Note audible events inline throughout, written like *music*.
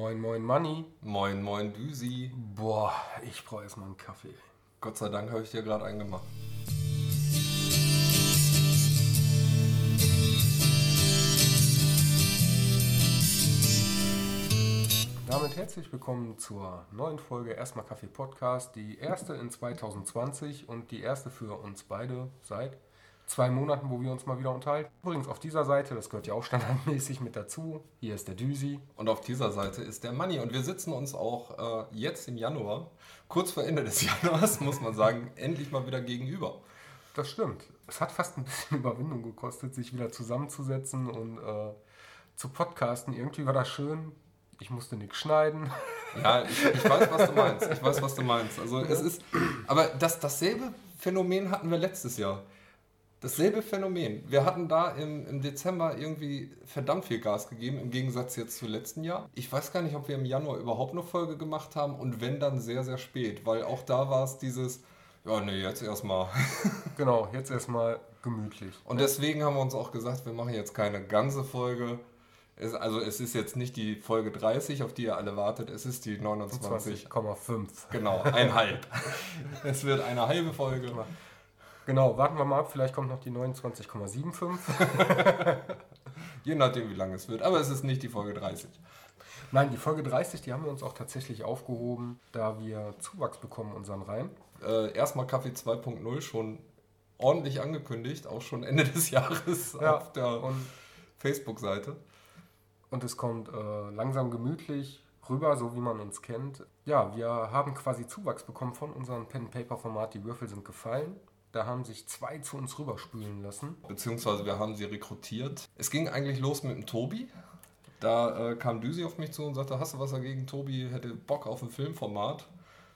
Moin, moin, Manni. Moin, moin, Düsi. Boah, ich brauche erstmal einen Kaffee. Gott sei Dank habe ich dir gerade einen gemacht. Damit herzlich willkommen zur neuen Folge Erstmal Kaffee Podcast. Die erste in 2020 und die erste für uns beide seit zwei Monaten, wo wir uns mal wieder unterhalten. Übrigens auf dieser Seite, das gehört ja auch standardmäßig mit dazu, hier ist der Düsi. Und auf dieser Seite ist der Manni. Und wir sitzen uns auch äh, jetzt im Januar, kurz vor Ende des *laughs* Januars, muss man sagen, endlich mal wieder gegenüber. Das stimmt. Es hat fast ein bisschen *laughs* Überwindung gekostet, sich wieder zusammenzusetzen und äh, zu podcasten. Irgendwie war das schön. Ich musste nichts schneiden. *laughs* Ja, ich, ich, weiß, was du meinst. Ich weiß, was du meinst. Also es ist, aber das, dasselbe Phänomen hatten wir letztes Jahr. Dasselbe Phänomen. Wir hatten da im, im Dezember irgendwie verdammt viel Gas gegeben, im Gegensatz jetzt zum letzten Jahr. Ich weiß gar nicht, ob wir im Januar überhaupt eine Folge gemacht haben und wenn dann sehr, sehr spät, weil auch da war es dieses, ja, nee, jetzt erstmal. *laughs* genau, jetzt erstmal gemütlich. Und deswegen haben wir uns auch gesagt, wir machen jetzt keine ganze Folge. Es, also es ist jetzt nicht die Folge 30, auf die ihr alle wartet, es ist die 29,5. Genau, ein halb. *laughs* es wird eine halbe Folge. Genau, warten wir mal ab, vielleicht kommt noch die 29,75. *laughs* Je nachdem, wie lange es wird. Aber es ist nicht die Folge 30. Nein, die Folge 30, die haben wir uns auch tatsächlich aufgehoben, da wir Zuwachs bekommen unseren Reihen. Äh, erstmal Kaffee 2.0 schon ordentlich angekündigt, auch schon Ende des Jahres ja, auf der Facebook-Seite. Und es kommt äh, langsam gemütlich rüber, so wie man uns kennt. Ja, wir haben quasi Zuwachs bekommen von unserem Pen-Paper-Format. Die Würfel sind gefallen. Da haben sich zwei zu uns rüberspülen lassen. Beziehungsweise wir haben sie rekrutiert. Es ging eigentlich los mit dem Tobi. Da äh, kam Düsi auf mich zu und sagte, hast du was dagegen? Tobi hätte Bock auf ein Filmformat.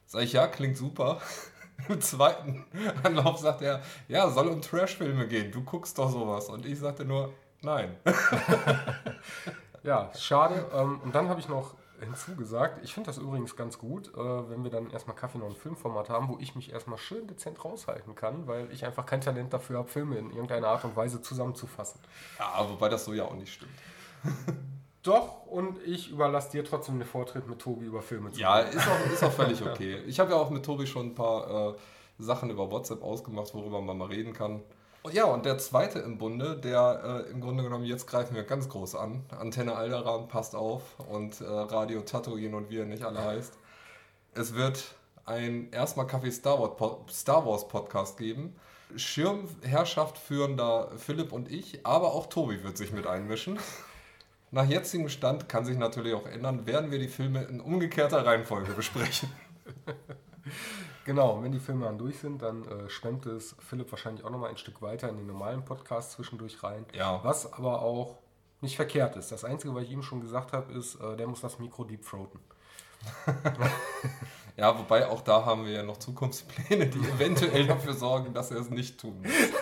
Sag ich, ja, klingt super. *laughs* Im zweiten Anlauf sagt er, ja, soll um Trash-Filme gehen. Du guckst doch sowas. Und ich sagte nur, nein. *laughs* ja, schade. Ähm, und dann habe ich noch hinzugesagt. Ich finde das übrigens ganz gut, äh, wenn wir dann erstmal Kaffee noch ein Filmformat haben, wo ich mich erstmal schön dezent raushalten kann, weil ich einfach kein Talent dafür habe, Filme in irgendeiner Art und Weise zusammenzufassen. Ja, wobei das so ja auch nicht stimmt. *laughs* Doch, und ich überlasse dir trotzdem den Vortritt mit Tobi über Filme zu Ja, ist auch, ist auch völlig *laughs* okay. Ich habe ja auch mit Tobi schon ein paar äh, Sachen über WhatsApp ausgemacht, worüber man mal reden kann. Ja, und der zweite im Bunde, der äh, im Grunde genommen, jetzt greifen wir ganz groß an. Antenne Alderan passt auf und äh, Radio Tatooine und wie er nicht alle heißt. Es wird ein erstmal Kaffee Star Wars, Podcast geben. Schirmherrschaft führen da Philipp und ich, aber auch Tobi wird sich mit einmischen. Nach jetzigem Stand kann sich natürlich auch ändern, werden wir die Filme in umgekehrter Reihenfolge besprechen. *laughs* Genau, wenn die Filme dann durch sind, dann äh, schwemmt es Philipp wahrscheinlich auch nochmal ein Stück weiter in den normalen Podcast zwischendurch rein. Ja. Was aber auch nicht verkehrt ist. Das Einzige, was ich ihm schon gesagt habe, ist, äh, der muss das Mikro deep throaten. *laughs* ja, wobei auch da haben wir ja noch Zukunftspläne, die eventuell dafür sorgen, dass er es nicht tun muss. *laughs*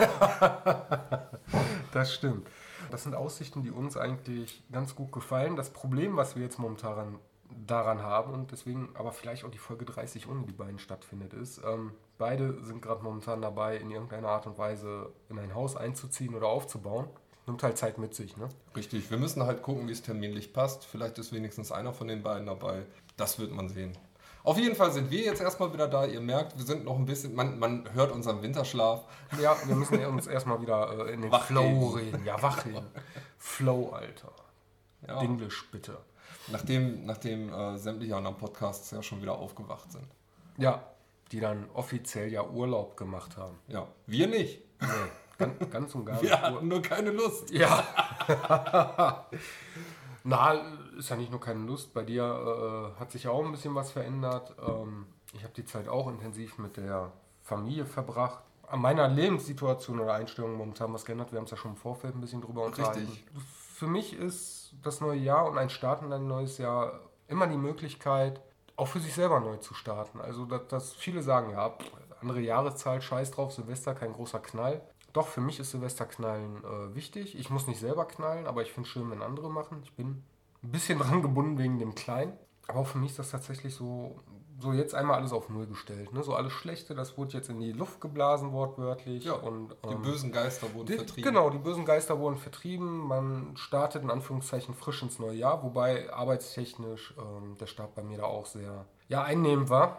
das stimmt. Das sind Aussichten, die uns eigentlich ganz gut gefallen. Das Problem, was wir jetzt momentan daran haben und deswegen aber vielleicht auch die Folge 30 ohne die beiden stattfindet, ist, ähm, beide sind gerade momentan dabei, in irgendeiner Art und Weise in ein Haus einzuziehen oder aufzubauen. Nimmt halt Zeit mit sich, ne? Richtig, wir müssen halt gucken, wie es terminlich passt. Vielleicht ist wenigstens einer von den beiden dabei. Das wird man sehen. Auf jeden Fall sind wir jetzt erstmal wieder da. Ihr merkt, wir sind noch ein bisschen, man, man hört unseren Winterschlaf. Ja, wir müssen uns erstmal wieder äh, in den wach Flow reden. Ja, wach reden. *laughs* Flow, Alter. Ja. Englisch, bitte. Nachdem, nachdem äh, sämtliche anderen Podcasts ja schon wieder aufgewacht sind. Ja, die dann offiziell ja Urlaub gemacht haben. Ja, wir nicht. Nee, ganz, ganz und *laughs* gar nicht. Wir hatten nur keine Lust. Ja. *laughs* Na, ist ja nicht nur keine Lust. Bei dir äh, hat sich ja auch ein bisschen was verändert. Ähm, ich habe die Zeit auch intensiv mit der Familie verbracht. An meiner Lebenssituation oder Einstellung momentan was geändert. Wir haben es ja schon im Vorfeld ein bisschen drüber unterhalten. Richtig. Für mich ist das neue Jahr und ein Start in ein neues Jahr immer die Möglichkeit, auch für sich selber neu zu starten. Also, dass, dass viele sagen, ja, andere Jahreszahl, scheiß drauf, Silvester kein großer Knall. Doch, für mich ist Silvesterknallen äh, wichtig. Ich muss nicht selber knallen, aber ich finde es schön, wenn andere machen. Ich bin ein bisschen *laughs* dran gebunden wegen dem Kleinen. Aber auch für mich ist das tatsächlich so, so jetzt einmal alles auf Null gestellt. Ne? So alles Schlechte, das wurde jetzt in die Luft geblasen, wortwörtlich. Ja, und, Die ähm, bösen Geister wurden die, vertrieben. Genau, die bösen Geister wurden vertrieben. Man startet in Anführungszeichen frisch ins neue Jahr, wobei arbeitstechnisch ähm, der Start bei mir da auch sehr ja, einnehmend war.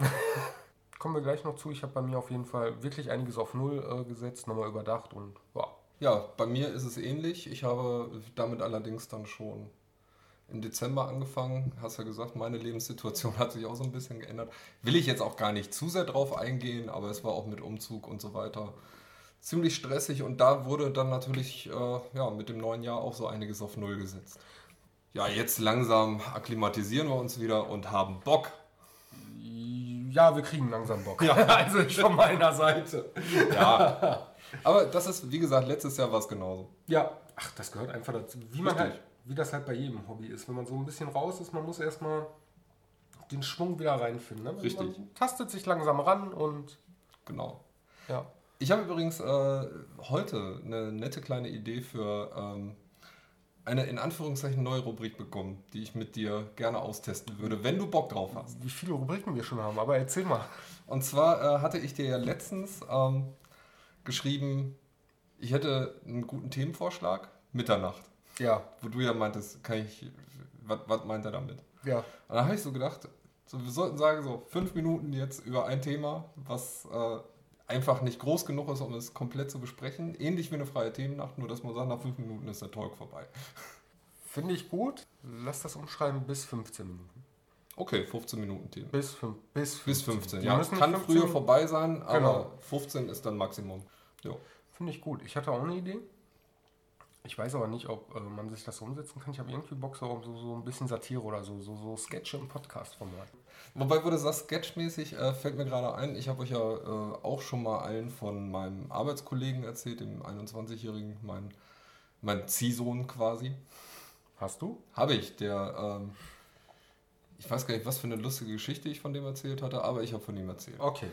*laughs* Kommen wir gleich noch zu. Ich habe bei mir auf jeden Fall wirklich einiges auf Null äh, gesetzt, nochmal überdacht und ja. Ja, bei mir ist es ähnlich. Ich habe damit allerdings dann schon im Dezember angefangen. Hast ja gesagt, meine Lebenssituation *laughs* hat sich auch so ein bisschen geändert. Will ich jetzt auch gar nicht zu sehr drauf eingehen, aber es war auch mit Umzug und so weiter ziemlich stressig und da wurde dann natürlich äh, ja, mit dem neuen Jahr auch so einiges auf Null gesetzt. Ja, jetzt langsam akklimatisieren wir uns wieder und haben Bock. Ja, wir kriegen langsam Bock. Ja, *laughs* also von meiner Seite. Ja, aber das ist, wie gesagt, letztes Jahr war es genauso. Ja, ach, das gehört einfach dazu. Wie man Richtig. halt, wie das halt bei jedem Hobby ist. Wenn man so ein bisschen raus ist, man muss erstmal den Schwung wieder reinfinden. Ne? Richtig. Man tastet sich langsam ran und Genau. ja. Ich habe übrigens äh, heute eine nette kleine Idee für ähm, eine in Anführungszeichen neue Rubrik bekommen, die ich mit dir gerne austesten würde, wenn du Bock drauf hast. Wie viele Rubriken wir schon haben, aber erzähl mal. Und zwar äh, hatte ich dir ja letztens ähm, geschrieben, ich hätte einen guten Themenvorschlag, Mitternacht, Ja, wo du ja meintest, kann ich, was, meint er damit? ja. Und dann habe ich so gedacht, so, wir sollten sagen, so fünf Minuten jetzt über ein Thema, was äh, einfach nicht groß genug ist, um es komplett zu besprechen. Ähnlich wie eine freie Themennacht, nur dass man sagt, nach fünf Minuten ist der Talk vorbei. Finde ich gut. Lass das umschreiben bis 15 Minuten. Okay, 15 Minuten Themen. Bis, fünf, bis 15. Bis 15. Die Ja, kann nicht früher vorbei sein, aber Genau. 15 ist dann Maximum. Jo. Finde ich gut. Ich hatte auch eine Idee. Ich weiß aber nicht, ob äh, man sich das so umsetzen kann. Ich habe irgendwie Bock so, um so, so ein bisschen Satire oder so, so, so Sketche im Podcast-Format. Wobei, wo du sagst, sketchmäßig, äh, fällt mir gerade ein, ich habe euch ja äh, auch schon mal allen von meinem Arbeitskollegen erzählt, dem 21-Jährigen, mein, mein Ziehsohn quasi. Hast du? Habe ich, der, ähm, ich weiß gar nicht, was für eine lustige Geschichte ich von dem erzählt hatte, aber ich habe von ihm erzählt. Okay.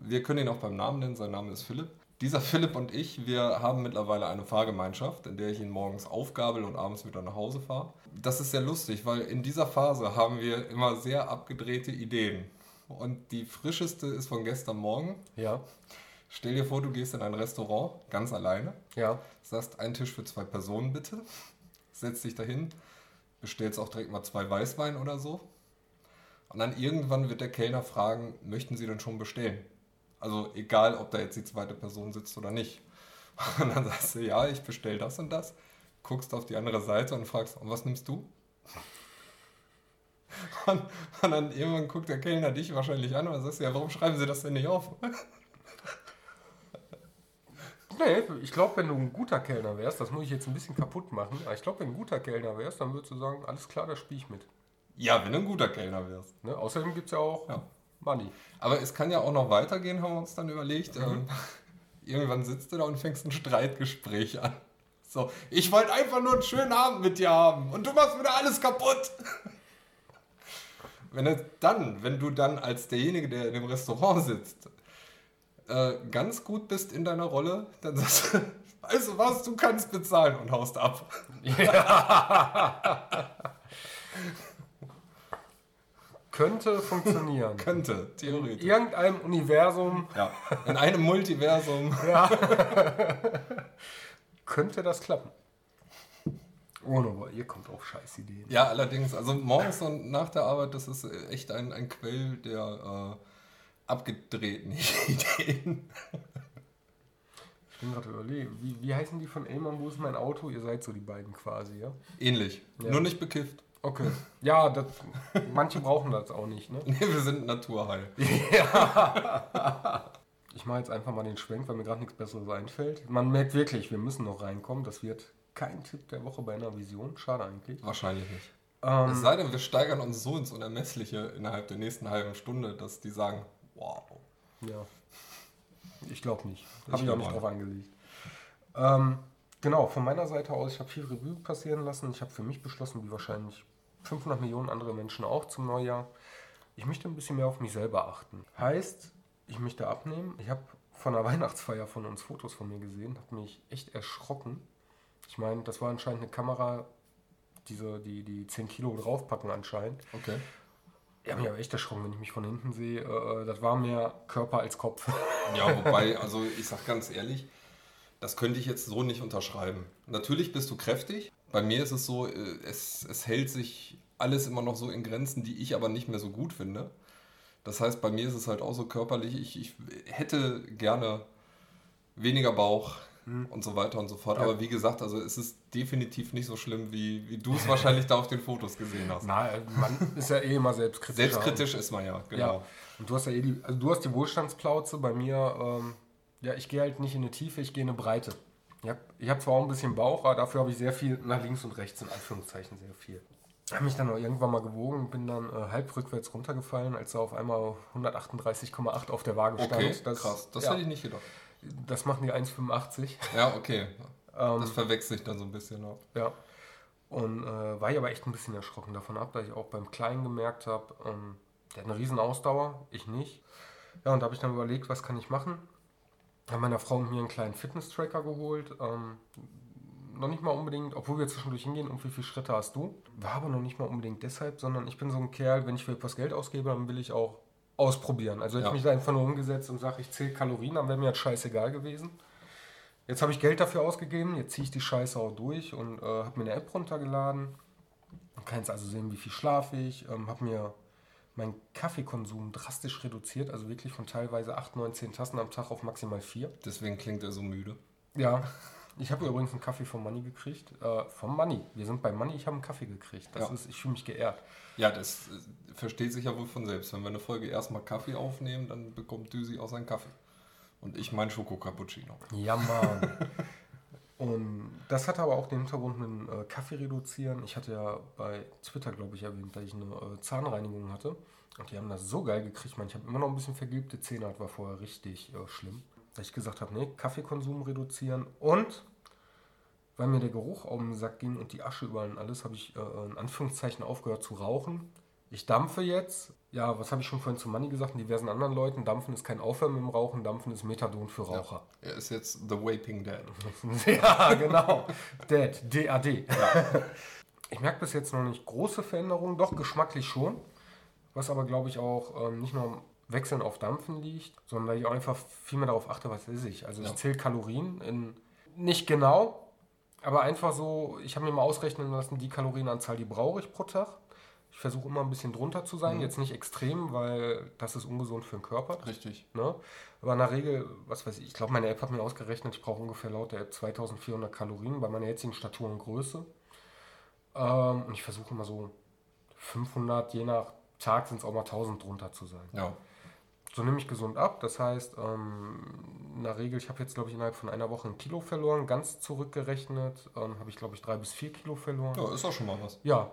Wir können ihn auch beim Namen nennen, sein Name ist Philipp. Dieser Philipp und ich, wir haben mittlerweile eine Fahrgemeinschaft, in der ich ihn morgens aufgabel und abends wieder nach Hause fahre. Das ist sehr lustig, weil in dieser Phase haben wir immer sehr abgedrehte Ideen. Und die frischeste ist von gestern Morgen. Ja. Stell dir vor, du gehst in ein Restaurant, ganz alleine, Ja. sagst, einen Tisch für zwei Personen bitte, setzt dich dahin, bestellst auch direkt mal zwei Weißwein oder so. Und dann irgendwann wird der Kellner fragen, möchten Sie denn schon bestellen? Also egal, ob da jetzt die zweite Person sitzt oder nicht. *laughs* Und dann sagst du, ja, ich bestell das und das, guckst auf die andere Seite und fragst, und was nimmst du? *laughs* Und, und dann irgendwann guckt der Kellner dich wahrscheinlich an und dann sagst du, ja, warum schreiben Sie das denn nicht auf? *laughs* Nee, ich glaube, wenn du ein guter Kellner wärst, das muss ich jetzt ein bisschen kaputt machen, aber ich glaube, wenn du ein guter Kellner wärst, dann würdest du sagen, alles klar, da spiele ich mit. Ja, wenn du ein guter Kellner wärst. Ne? Außerdem gibt es ja auch Ja. Money. Aber es kann ja auch noch weitergehen, haben wir uns dann überlegt. Ähm, *laughs* irgendwann sitzt du da und fängst ein Streitgespräch an. So, ich wollte einfach nur einen schönen Abend mit dir haben und du machst wieder alles kaputt. *laughs* Wenn es dann, wenn du dann als derjenige, der in dem Restaurant sitzt, äh, ganz gut bist in deiner Rolle, dann sagst du, *laughs* weißt du was, du kannst bezahlen und haust ab. Könnte funktionieren. *laughs* Könnte, In theoretisch. irgendeinem Universum Ja, in einem Multiversum. *laughs* könnte das klappen. Ohne, aber ihr kommt auf Scheißideen. Ja, allerdings, also morgens und nach der Arbeit, das ist echt ein, ein Quell der äh, abgedrehten *laughs* Ideen. Ich bin gerade überlegen, wie, wie heißen die von Elman, wo ist mein Auto? Ihr seid so die beiden quasi, ja? Ähnlich, Ja. nur nicht bekifft. Okay. Ja, das, manche brauchen das auch nicht, ne? *laughs* Nee, wir sind naturheil. *laughs* Ich mache jetzt einfach mal den Schwenk, weil mir gerade nichts Besseres einfällt. Man merkt wirklich, wir müssen noch reinkommen. Das wird kein Tipp der Woche bei einer Vision. Schade eigentlich. Wahrscheinlich nicht. Ähm, Es sei denn, wir steigern uns so ins Unermessliche innerhalb der nächsten halben Stunde, dass die sagen, wow. Ja. Ich glaube nicht. Ich Habe ich auch nicht drauf angelegt. Ähm, genau, von meiner Seite aus, ich habe viel Revue passieren lassen. Ich habe für mich beschlossen, wie wahrscheinlich 500 Millionen andere Menschen auch zum Neujahr. Ich möchte ein bisschen mehr auf mich selber achten. Heißt, ich möchte abnehmen. Ich habe von der *laughs* Weihnachtsfeier von uns Fotos von mir gesehen, habe mich echt erschrocken. Ich meine, das war anscheinend eine Kamera, diese, die, die 10 Kilo draufpacken anscheinend. Okay. Habe mich aber echt erschrocken, wenn ich mich von hinten sehe. Äh, das war mehr Körper als Kopf. Ja, wobei, *laughs* also ich sag ganz ehrlich, das könnte ich jetzt so nicht unterschreiben. Natürlich bist du kräftig. Bei mir ist es so, äh, es, es hält sich alles immer noch so in Grenzen, die ich aber nicht mehr so gut finde. Das heißt, bei mir ist es halt auch so körperlich, ich, ich hätte gerne weniger Bauch, hm. und so weiter und so fort. Ja. Aber wie gesagt, also es ist definitiv nicht so schlimm, wie, wie du es *laughs* wahrscheinlich da auf den Fotos gesehen hast. Nein, man ist ja eh immer selbstkritisch. Selbstkritisch ist man ja, genau. Ja. Und du hast ja eh die, also du hast die Wohlstandsplauze, bei mir, ähm, ja, ich gehe halt nicht in eine Tiefe, ich gehe in eine Breite. Ich habe ich hab zwar auch ein bisschen Bauch, aber dafür habe ich sehr viel nach links und rechts, in Anführungszeichen sehr viel. Ich habe mich dann auch irgendwann mal gewogen und bin dann äh, halb rückwärts runtergefallen, als er auf einmal 138,8 auf der Waage stand. Okay, das, krass, das ja. hätte ich nicht gedacht. Das machen die 1,85. Ja, okay. Ähm, das verwechselt sich dann so ein bisschen auch. Ja. Und äh, war ich aber echt ein bisschen erschrocken davon ab, da ich auch beim Kleinen gemerkt habe, ähm, der hat eine riesen Ausdauer, ich nicht. Ja, und da habe ich dann überlegt, was kann ich machen. Habe meiner Frau mir einen kleinen Fitness-Tracker geholt. Ähm, noch nicht mal unbedingt, obwohl wir zwischendurch hingehen, um wie viele Schritte hast du. War aber noch nicht mal unbedingt deshalb, sondern ich bin so ein Kerl, wenn ich für etwas Geld ausgebe, dann will ich auch ausprobieren. Also hätte ja. ich mich da einfach nur umgesetzt und sage, ich zähle Kalorien, dann wäre mir jetzt scheißegal gewesen. Jetzt habe ich Geld dafür ausgegeben, jetzt ziehe ich die Scheiße auch durch und äh, habe mir eine App runtergeladen. Man kann jetzt also sehen, wie viel schlafe ich. Ähm, habe mir meinen Kaffeekonsum drastisch reduziert, also wirklich von teilweise 8, 9, 10 Tassen am Tag auf maximal 4. Deswegen klingt er so müde. Ja, ich habe übrigens einen Kaffee vom Money gekriegt. Äh, vom Money. Wir sind bei Money, ich habe einen Kaffee gekriegt. Das ja. ist, ich fühle mich geehrt. Ja, das äh, versteht sich ja wohl von selbst. Wenn wir eine Folge erstmal Kaffee aufnehmen, dann bekommt Düsi auch seinen Kaffee. Und ich meinen Schoko-Cappuccino. Ja, Mann. *laughs* Und das hatte aber auch den Hintergrund mit dem äh, Kaffee reduzieren. Ich hatte ja bei Twitter, glaube ich, erwähnt, dass ich eine äh, Zahnreinigung hatte. Und die haben das so geil gekriegt. Man, ich habe immer noch ein bisschen vergilbte Zähne, das war vorher richtig äh, schlimm dass ich gesagt habe, nee, Kaffeekonsum reduzieren und weil mir der Geruch auf den Sack ging und die Asche überall und alles, habe ich äh, in Anführungszeichen aufgehört zu rauchen. Ich dampfe jetzt. Ja, was habe ich schon vorhin zu Manni gesagt und diversen anderen Leuten? Dampfen ist kein Aufwärmen im Rauchen, Dampfen ist Methadon für Raucher. Ja, er ist jetzt The Vaping Dead. *laughs* ja, genau. Dead. DAD. Ja. *laughs* Ich merke bis jetzt noch nicht große Veränderungen, doch geschmacklich schon. Was aber, glaube ich, auch ähm, nicht nur Wechseln auf Dampfen liegt, sondern weil ich auch einfach viel mehr darauf achte, was esse ich. Also ja. ich zähle Kalorien in, nicht genau, aber einfach so, ich habe mir mal ausrechnen lassen, die Kalorienanzahl, die brauche ich pro Tag. Ich versuche immer ein bisschen drunter zu sein, mhm. jetzt nicht extrem, weil das ist ungesund für den Körper. Richtig. Ne? Aber in der Regel, was weiß ich, ich glaube, meine App hat mir ausgerechnet, ich brauche ungefähr laut der App 2400 Kalorien bei meiner jetzigen Statur und Größe. Ähm, und ich versuche immer so 500, je nach Tag sind es auch mal 1000 drunter zu sein. Ja. So nehme ich gesund ab. Das heißt, ähm, in der Regel, ich habe jetzt, glaube ich, innerhalb von einer Woche ein Kilo verloren. Ganz zurückgerechnet ähm, habe ich, glaube ich, drei bis vier Kilo verloren. Ja, ist auch schon mal was. Ja.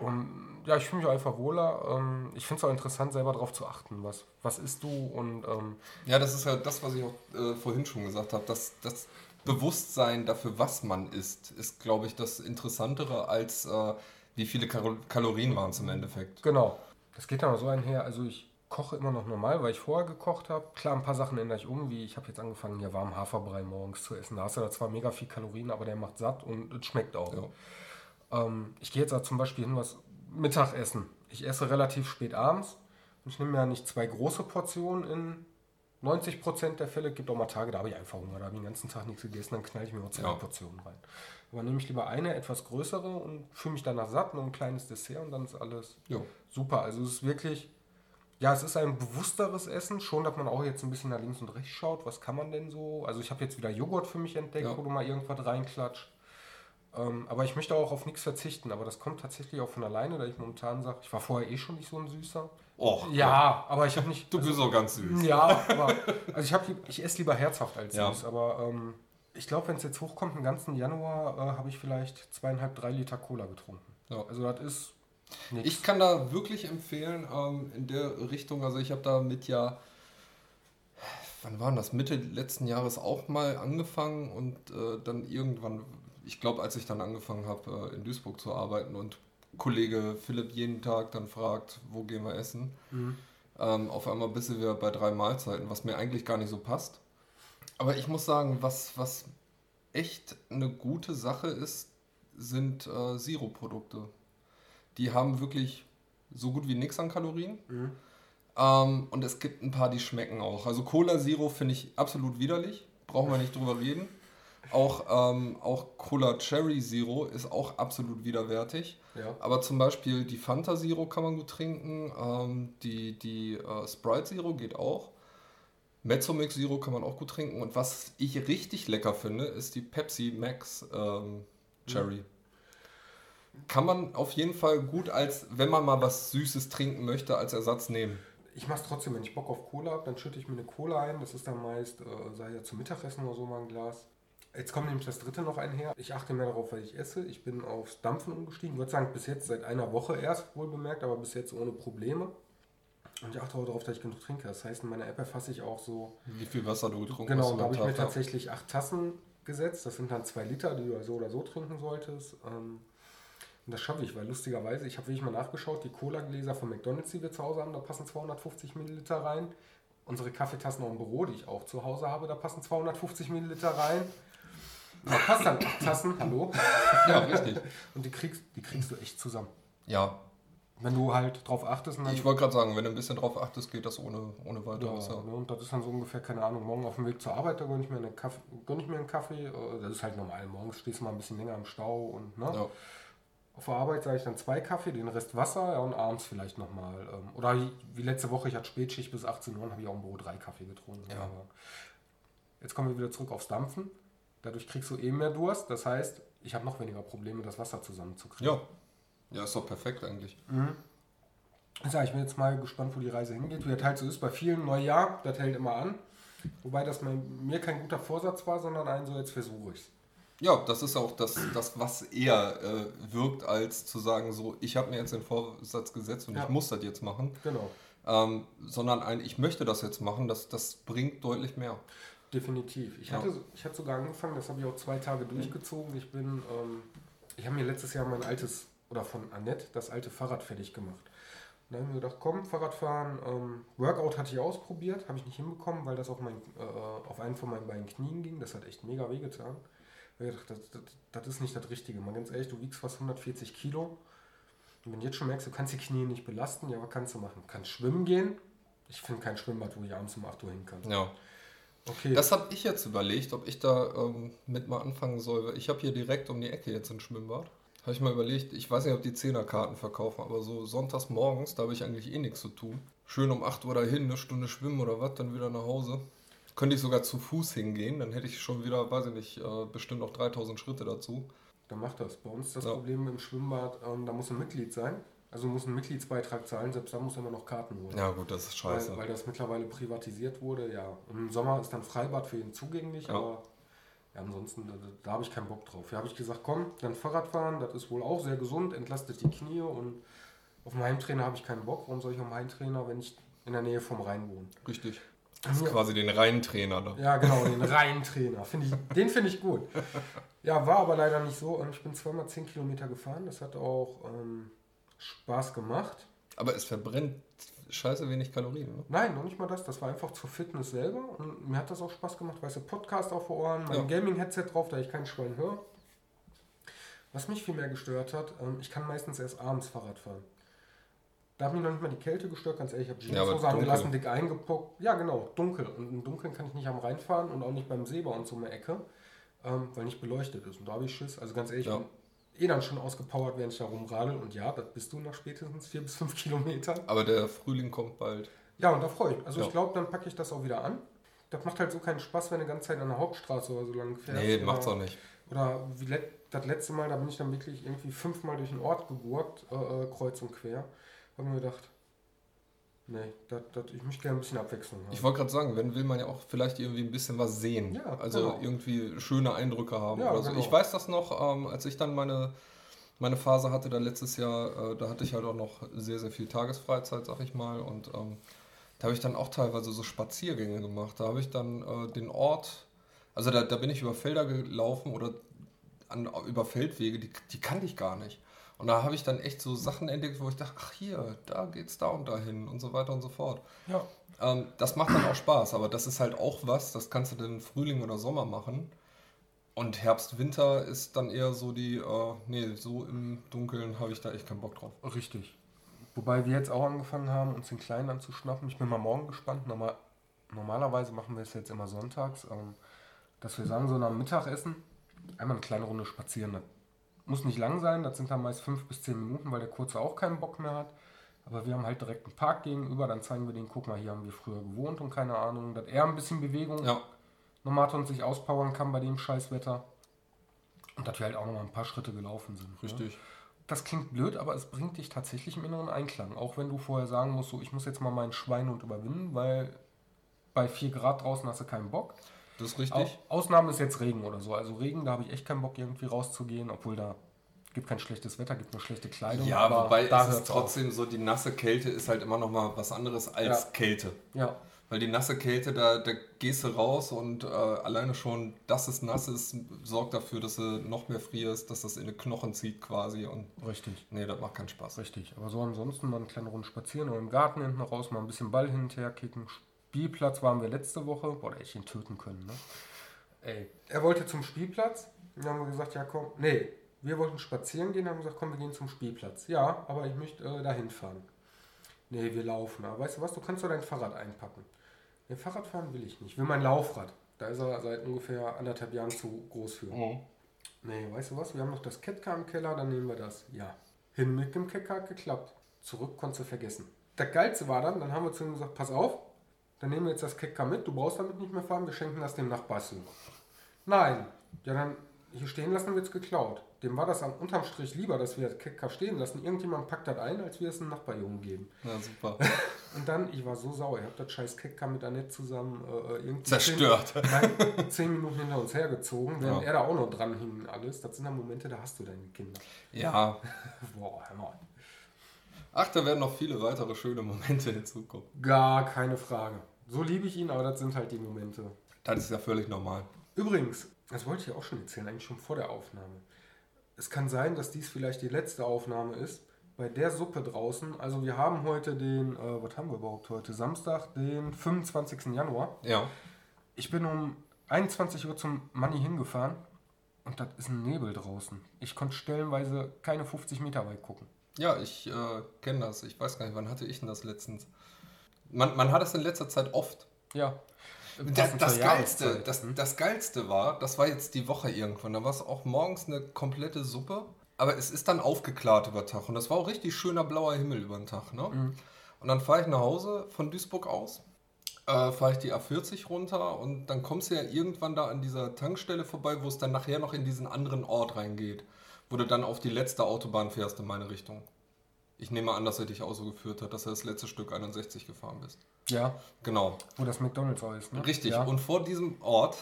Und ja, ich fühle mich einfach wohler. Ähm, ich finde es auch interessant, selber darauf zu achten. Was, was isst du? Und, ähm, ja, das ist ja das, was ich auch äh, vorhin schon gesagt habe. Das, das Bewusstsein dafür, was man isst, ist, glaube ich, das Interessantere als äh, wie viele Kalorien waren es im Endeffekt. Genau. Das geht dann so einher. Also ich koche immer noch normal, weil ich vorher gekocht habe. Klar, ein paar Sachen ändere ich um, wie ich habe jetzt angefangen, hier warmen Haferbrei morgens zu essen. Da hast du da zwar mega viel Kalorien, aber der macht satt und es schmeckt auch. Ja. Ähm, ich gehe jetzt zum Beispiel hin, was Mittagessen. Ich esse relativ spät abends und ich nehme mir ja nicht zwei große Portionen in 90% der Fälle. Es gibt auch mal Tage, da habe ich einfach Hunger, da habe ich den ganzen Tag nichts gegessen, dann knall ich mir nur zwei ja. Portionen rein. Aber nehme ich lieber eine etwas größere und fühle mich danach satt, und ein kleines Dessert und dann ist alles ja. super. Also es ist wirklich ja, es ist ein bewussteres Essen, schon, dass man auch jetzt ein bisschen nach links und rechts schaut, was kann man denn so. Also ich habe jetzt wieder Joghurt für mich entdeckt, ja. wo du mal irgendwas reinklatscht. Ähm, aber ich möchte auch auf nichts verzichten, aber das kommt tatsächlich auch von alleine, da ich momentan sage, ich war vorher eh schon nicht so ein Süßer. Och, ja, aber ich habe nicht. Du also, bist auch ganz süß. Ja, aber also ich, hab, ich esse lieber herzhaft als ja. süß, aber ähm, ich glaube, wenn es jetzt hochkommt, im ganzen Januar äh, habe ich vielleicht zweieinhalb, drei Liter Cola getrunken. Ja. Also das ist Nix. Ich kann da wirklich empfehlen, ähm, in der Richtung, also ich habe da mit ja, wann war das, Mitte letzten Jahres auch mal angefangen und äh, dann irgendwann, ich glaube, als ich dann angefangen habe, äh, in Duisburg zu arbeiten und Kollege Philipp jeden Tag dann fragt, wo gehen wir essen, mhm. ähm, auf einmal bist du wieder bei drei Mahlzeiten, was mir eigentlich gar nicht so passt. Aber ich muss sagen, was, was echt eine gute Sache ist, sind äh, Siroprodukte die haben wirklich so gut wie nichts an Kalorien. Mhm. Ähm, und es gibt ein paar, die schmecken auch. Also Cola Zero finde ich absolut widerlich. Brauchen wir nicht drüber reden. Auch, ähm, auch Cola Cherry Zero ist auch absolut widerwärtig. Ja. Aber zum Beispiel die Fanta Zero kann man gut trinken. Ähm, die die äh, Sprite Zero geht auch. Mezzomix Zero kann man auch gut trinken. Und was ich richtig lecker finde, ist die Pepsi Max ähm, Cherry. Mhm. Kann man auf jeden Fall gut als, wenn man mal was Süßes trinken möchte, als Ersatz nehmen. Ich mache es trotzdem, wenn ich Bock auf Cola habe, dann schütte ich mir eine Cola ein. Das ist dann meist, äh, sei ja zum Mittagessen oder so mal ein Glas. Jetzt kommt nämlich das dritte noch einher. Ich achte mehr darauf, was ich esse. Ich bin aufs Dampfen umgestiegen. Ich würde sagen, bis jetzt seit einer Woche erst wohl bemerkt, aber bis jetzt ohne Probleme. Und ich achte auch darauf, dass ich genug trinke. Das heißt, in meiner App erfasse ich auch so. Wie viel Wasser du getrunken genau, hast. Genau, da habe ich mir tatsächlich acht Tassen gesetzt. Das sind dann zwei Liter, die du so oder so trinken solltest. Ähm, und das schaffe ich, weil lustigerweise, ich habe wirklich mal nachgeschaut, die Cola-Gläser von McDonalds, die wir zu Hause haben, da passen 250 Milliliter rein. Unsere Kaffeetassen auch im Büro, die ich auch zu Hause habe, da passen 250 Milliliter rein. Da passt dann acht Tassen, hallo. Ja, richtig. Und die kriegst, die kriegst du echt zusammen. Ja, wenn du halt drauf achtest. ich wollte gerade sagen, wenn du ein bisschen drauf achtest, geht das ohne, ohne weiteres. Ja, ja. Ne, und das ist dann so ungefähr, keine Ahnung, morgen auf dem Weg zur Arbeit, da gönne ich mir, eine Kaffee, gönn ich mir einen Kaffee. Äh, das ist halt normal. Morgens stehst du mal ein bisschen länger im Stau und ne? Ja. Auf der Arbeit sage ich dann zwei Kaffee, den Rest Wasser ja, und abends vielleicht nochmal. Ähm, oder wie letzte Woche, ich hatte Spätschicht bis 18 Uhr und habe ich auch im Büro drei Kaffee getrunken. Ja. Jetzt kommen wir wieder zurück aufs Dampfen. Dadurch kriegst du eh mehr Durst. Das heißt, ich habe noch weniger Probleme, das Wasser zusammenzukriegen. Ja. Ja, ist doch perfekt eigentlich. Mhm. Ja, ich bin jetzt mal gespannt, wo die Reise hingeht. Wie das halt so ist bei vielen Neujahr, das hält immer an. Wobei das mir kein guter Vorsatz war, sondern ein so, jetzt versuche ich es. Ja, das ist auch das, das was eher äh, wirkt, als zu sagen, so, ich habe mir jetzt den Vorsatz gesetzt und ja. ich muss das jetzt machen. Genau. Ähm, sondern ein, ich möchte das jetzt machen, das, das bringt deutlich mehr. Definitiv. Ich, ja. hatte, ich hatte sogar angefangen, das habe ich auch zwei Tage durchgezogen. Ich bin, ähm, ich habe mir letztes Jahr mein altes, oder von Annette, das alte Fahrrad fertig gemacht. Und dann habe ich mir gedacht, komm, Fahrradfahren, ähm, Workout hatte ich ausprobiert, habe ich nicht hinbekommen, weil das auf, mein, äh, auf einen von meinen beiden Knien ging. Das hat echt mega wehgetan. Ich habe gedacht, das, das, das, ist nicht das Richtige. Mal ganz ehrlich, du wiegst fast 140 Kilo. Und wenn du jetzt schon merkst, du kannst die Knie nicht belasten, ja, was kannst du machen? Du kannst schwimmen gehen. Ich finde kein Schwimmbad, wo ich abends um 8 Uhr hin kann. Ja. Okay. Das habe ich jetzt überlegt, ob ich da ähm, mit mal anfangen soll. Ich habe hier direkt um die Ecke jetzt ein Schwimmbad. Habe ich mal überlegt, ich weiß nicht, ob die Zehnerkarten verkaufen, aber so sonntags morgens, da habe ich eigentlich eh nichts zu tun. Schön um 8 Uhr dahin, eine Stunde schwimmen oder was, dann wieder nach Hause. Könnte ich sogar zu Fuß hingehen, dann hätte ich schon wieder, weiß ich nicht, äh, bestimmt noch 3000 Schritte dazu. Dann macht das. Bei uns das ja. Problem im Schwimmbad, ähm, da muss ein Mitglied sein. Also muss ein Mitgliedsbeitrag zahlen, selbst da muss er immer noch Karten holen. Ja gut, das ist scheiße. Weil, weil das mittlerweile privatisiert wurde, ja. Und im Sommer ist dann Freibad für ihn zugänglich, ja. aber ja, ansonsten, da, da habe ich keinen Bock drauf. Ja, habe ich gesagt, komm, dann Fahrradfahren, das ist wohl auch sehr gesund, entlastet die Knie und auf dem Heimtrainer habe ich keinen Bock. Warum soll ich auf dem Heimtrainer, wenn ich in der Nähe vom Rhein wohne? Richtig. Das ist ja. quasi den Rheintrainer da. Ja, genau, den *laughs* Rheintrainer. Find ich, den finde ich gut. Ja, war aber leider nicht so. Ich bin zweimal 10 Kilometer gefahren. Das hat auch ähm, Spaß gemacht. Aber es verbrennt scheiße wenig Kalorien. Ne? Nein, noch nicht mal das. Das war einfach zur Fitness selber. Und mir hat das auch Spaß gemacht. Weißt du, Podcast auf Ohren, mein ja. Gaming-Headset drauf, da ich keinen Schwein höre. Was mich viel mehr gestört hat, ähm, ich kann meistens erst abends Fahrrad fahren. Da hat mich noch nicht mal die Kälte gestört, ganz ehrlich. Ich habe Jeanshose ja, angelassen, dick eingepuckt. Ja, genau, dunkel. Und im Dunkeln kann ich nicht am Rhein fahren und auch nicht beim See bei uns um der Ecke, ähm, weil nicht beleuchtet ist. Und da habe ich Schiss. Also ganz ehrlich, ja eh dann schon ausgepowert, während ich da rumradel. Und ja, das bist du nach spätestens vier bis fünf *laughs* Kilometern. Aber der Frühling kommt bald. Ja, und da freue ich mich. Also ja. ich glaube, dann packe ich das auch wieder an. Das macht halt so keinen Spaß, wenn du die ganze Zeit an der Hauptstraße oder so lang fährst. Nee, macht's auch nicht. Oder wie let, das letzte Mal, da bin ich dann wirklich irgendwie fünfmal durch den Ort gegurkt, äh, äh kreuz und quer. Da habe mir gedacht, Nee, dat, dat, ich möchte gerne ein bisschen Abwechslung haben. Ich wollte gerade sagen, wenn will man ja auch vielleicht irgendwie ein bisschen was sehen. Ja, also genau. irgendwie schöne Eindrücke haben ja, oder so. Genau. Ich weiß das noch, ähm, als ich dann meine, meine Phase hatte, da letztes Jahr, äh, da hatte ich halt auch noch sehr, sehr viel Tagesfreizeit, sag ich mal. Und ähm, da habe ich dann auch teilweise so Spaziergänge gemacht. Da habe ich dann äh, den Ort, also da, da bin ich über Felder gelaufen oder an, über Feldwege, die, die kannte ich gar nicht. Und da habe ich dann echt so Sachen entdeckt, wo ich dachte, ach hier, da geht's da und dahin und so weiter und so fort. Ja. Ähm, das macht dann auch Spaß, aber das ist halt auch was, das kannst du dann Frühling oder Sommer machen. Und Herbst, Winter ist dann eher so die, äh, nee, so im Dunkeln habe ich da echt keinen Bock drauf. Richtig. Wobei wir jetzt auch angefangen haben, uns den Kleinen anzuschnappen. Ich bin mal morgen gespannt. Normal, normalerweise machen wir es jetzt immer sonntags, ähm, dass wir sagen, so nach dem Mittagessen einmal eine kleine Runde spazieren. Muss nicht lang sein, das sind dann meist fünf bis zehn Minuten, weil der Kurze auch keinen Bock mehr hat. Aber wir haben halt direkt einen Park gegenüber, dann zeigen wir den, guck mal, hier haben wir früher gewohnt und keine Ahnung, dass er ein bisschen Bewegung Ja. nochmal hat und sich auspowern kann bei dem Scheißwetter. Und dass wir halt auch nochmal ein paar Schritte gelaufen sind. Ne? Richtig. Das klingt blöd, aber es bringt dich tatsächlich im inneren Einklang. Auch wenn du vorher sagen musst, so, ich muss jetzt mal meinen Schweinhund überwinden, weil bei 4 Grad draußen hast du keinen Bock. Das ist Au richtig. Ausnahme ist jetzt Regen oder so. Also Regen, da habe ich echt keinen Bock irgendwie rauszugehen, obwohl da gibt kein schlechtes Wetter, gibt nur schlechte Kleidung. Ja, aber wobei da es ist auf. trotzdem so, die nasse Kälte ist halt immer noch mal was anderes als Ja. Kälte. Ja, Weil die nasse Kälte, da, da gehst du raus und äh, alleine schon, dass es nass ist, sorgt dafür, dass du noch mehr frierst, dass das in die Knochen zieht quasi und richtig. nee, das macht keinen Spaß. Richtig. Aber so ansonsten mal eine kleine Runde spazieren oder im Garten hinten raus, mal ein bisschen Ball hin und her kicken. Spielplatz waren wir letzte Woche. Boah, da hätte ich ihn töten können, ne? Ey. Er wollte zum Spielplatz. Dann haben wir gesagt, ja komm. Nee, wir wollten spazieren gehen, haben gesagt, komm, wir gehen zum Spielplatz. Ja, aber ich möchte äh, dahin fahren. Nee, wir laufen. Aber weißt du was, du kannst doch dein Fahrrad einpacken. Nee, Fahrradfahren will ich nicht. Ich will mein Laufrad. Da ist er seit ungefähr anderthalb Jahren zu groß für. Mhm. Nee, weißt du was? Wir haben noch das Ketka im Keller, dann nehmen wir das. Ja. Hin mit dem Ketka hat geklappt. Zurück konntest du vergessen. Das Geilste war dann, dann haben wir zu ihm gesagt, pass auf, dann nehmen wir jetzt das Ketka mit, du brauchst damit nicht mehr fahren, wir schenken das dem Nachbarsohn. Nein. Ja, dann hier stehen lassen wird es geklaut. Dem war das am unterm Strich lieber, dass wir das Ketka stehen lassen. Irgendjemand packt das ein, als wir es einem Nachbarjungen geben. Ja, super. *laughs* Und dann, ich war so sauer, ich habe das scheiß Ketka mit Annette zusammen äh, irgendwie Zerstört. Zehn, nein, zehn Minuten hinter uns hergezogen, während Ja. er da auch noch dran hing alles. Das sind dann Momente, da hast du deine Kinder. Ja. *laughs* Boah, hör mal. Ach, da werden noch viele weitere schöne Momente hinzukommen. Gar keine Frage. So liebe ich ihn, aber das sind halt die Momente. Das ist ja völlig normal. Übrigens, das wollte ich ja auch schon erzählen, eigentlich schon vor der Aufnahme. Es kann sein, dass dies vielleicht die letzte Aufnahme ist. Bei der Suppe draußen, also wir haben heute den, äh, was haben wir überhaupt heute? Samstag, den 25. Januar. Ja. Ich bin um 21 Uhr zum Money hingefahren und das ist ein Nebel draußen. Ich konnte stellenweise keine 50 Meter weit gucken. Ja, ich äh, kenne das. Ich weiß gar nicht, wann hatte ich denn das letztens? Man, man hat es in letzter Zeit oft. Ja. Das, das, Geilste, das, das Geilste war, das war jetzt die Woche irgendwann, da war es auch morgens eine komplette Suppe, aber es ist dann aufgeklärt über Tag und das war auch richtig schöner blauer Himmel über den Tag. Ne? Mhm. Und dann fahre ich nach Hause von Duisburg aus, äh, fahre ich die A40 runter und dann kommst du ja irgendwann da an dieser Tankstelle vorbei, wo es dann nachher noch in diesen anderen Ort reingeht, wo du dann auf die letzte Autobahn fährst in meine Richtung. Ich nehme an, dass er dich auch so geführt hat, dass er das letzte Stück 61 gefahren bist. Ja, Genau. wo das McDonalds auch ist. Ne? Richtig. Ja. Und vor diesem Ort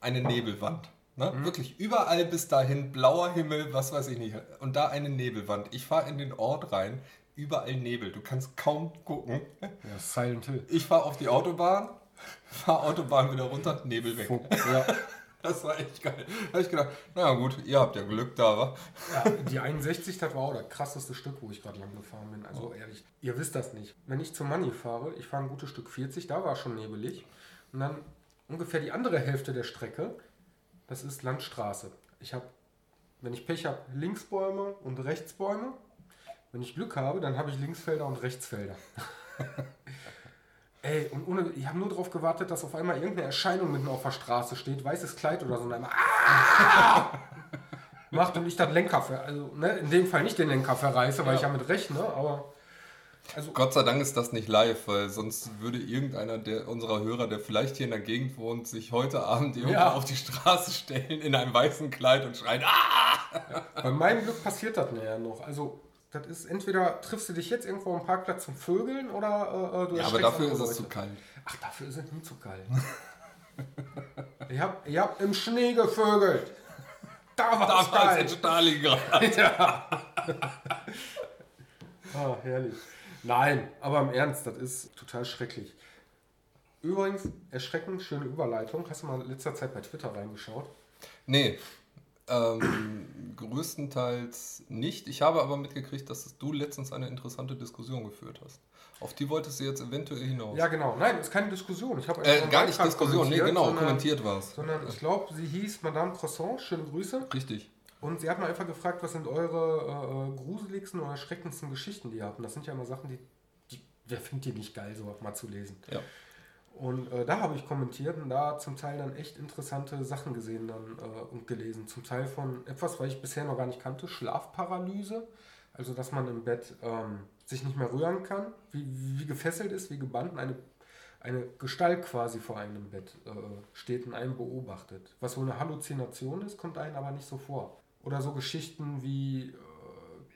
eine Nebelwand. Ne? Wirklich überall bis dahin blauer Himmel, was weiß ich nicht. Und da eine Nebelwand. Ich fahre in den Ort rein, überall Nebel. Du kannst kaum gucken. ja, Silent Hill. Ich fahre auf die Autobahn, fahre Autobahn wieder runter, Nebel weg. Ja. *laughs* Das war echt geil. Da habe ich gedacht, na gut, ihr habt ja Glück da, wa? ja, die 61, das war auch das krasseste Stück, wo ich gerade lang gefahren bin. Also ehrlich, ihr wisst das nicht. Wenn ich zum Money fahre, ich fahre ein gutes Stück 40, da war schon nebelig. Und dann ungefähr die andere Hälfte der Strecke, das ist Landstraße. Ich habe, wenn ich Pech habe, Linksbäume und Rechtsbäume. Wenn ich Glück habe, dann habe ich Linksfelder und Rechtsfelder. *laughs* Ey, und ohne, ich habe nur darauf gewartet, dass auf einmal irgendeine Erscheinung mitten auf der Straße steht, weißes Kleid oder so, und einmal "Ah!" macht und ich das Lenker, ver also ne, in dem Fall nicht den Lenker verreiße, weil Ja. ich damit rechne, aber also Gott sei Dank ist das nicht live, weil sonst würde irgendeiner der unserer Hörer, der vielleicht hier in der Gegend wohnt, sich heute Abend irgendwo Ja. auf die Straße stellen in einem weißen Kleid und schreien, ah! bei meinem Glück passiert das näher noch. Also das ist entweder triffst du dich jetzt irgendwo am Parkplatz zum Vögeln oder äh, du Ja, aber dafür ist es zu kalt. Ach, dafür ist es nie zu kalt. *laughs* ich hab, ich hab im Schnee gevögelt. Da war es Damals in kalt. Stalingrad. *laughs* ja. ah, herrlich. Nein, aber im Ernst, das ist total schrecklich. Übrigens, erschreckend schöne Überleitung. Hast du mal in letzter Zeit bei Twitter reingeschaut? Nee, ähm, größtenteils nicht. Ich habe aber mitgekriegt, dass du letztens eine interessante Diskussion geführt hast. Auf die wolltest du jetzt eventuell hinaus. Ja, genau. Nein, ist keine Diskussion. Ich habe äh, gar nicht Beitrag Diskussion, nee, genau, sondern, kommentiert war es. Sondern ich glaube, sie hieß Madame Croissant. Schöne Grüße. Richtig. Und sie hat mal einfach gefragt, was sind eure äh, gruseligsten oder erschreckendsten Geschichten, die ihr habt. Und das sind ja immer Sachen, die, die wer findet ihr nicht geil, sowas mal zu lesen. Ja. Und äh, da habe ich kommentiert und da zum Teil dann echt interessante Sachen gesehen dann, äh, und gelesen. Zum Teil von etwas, was ich bisher noch gar nicht kannte, Schlafparalyse. Also dass man im Bett ähm, sich nicht mehr rühren kann, wie, wie gefesselt ist, wie gebannt und eine, eine Gestalt quasi vor einem im Bett äh, steht und einen beobachtet. Was wohl eine Halluzination ist, kommt einem aber nicht so vor. Oder so Geschichten wie,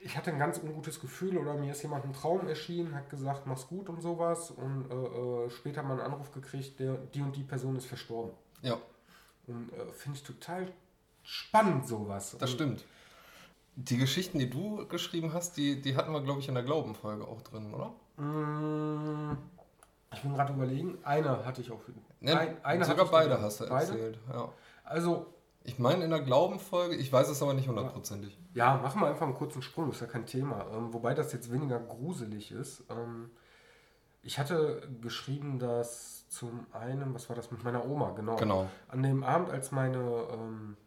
ich hatte ein ganz ungutes Gefühl oder mir ist jemand ein Traum erschienen, hat gesagt, mach's gut und sowas. Und äh, äh, später mal einen Anruf gekriegt, der, die und die Person ist verstorben. Ja. Und äh, finde ich total spannend sowas. Das und, stimmt. Die Geschichten, die du geschrieben hast, die, die hatten wir, glaube ich, in der Glaubenfolge auch drin, oder? Mm, ich bin gerade überlegen, eine hatte ich auch. Ne, ein, eine sogar beide hast du erzählt. Ja. Also, Ich meine in der Glaubenfolge, ich weiß es aber nicht hundertprozentig. ja, machen wir einfach einen kurzen Sprung, ist ja kein Thema. Ähm, wobei das jetzt weniger gruselig ist. Ähm, ich hatte geschrieben, dass zum einen, was war das mit meiner Oma, genau. Genau. An dem Abend, als meine ähm,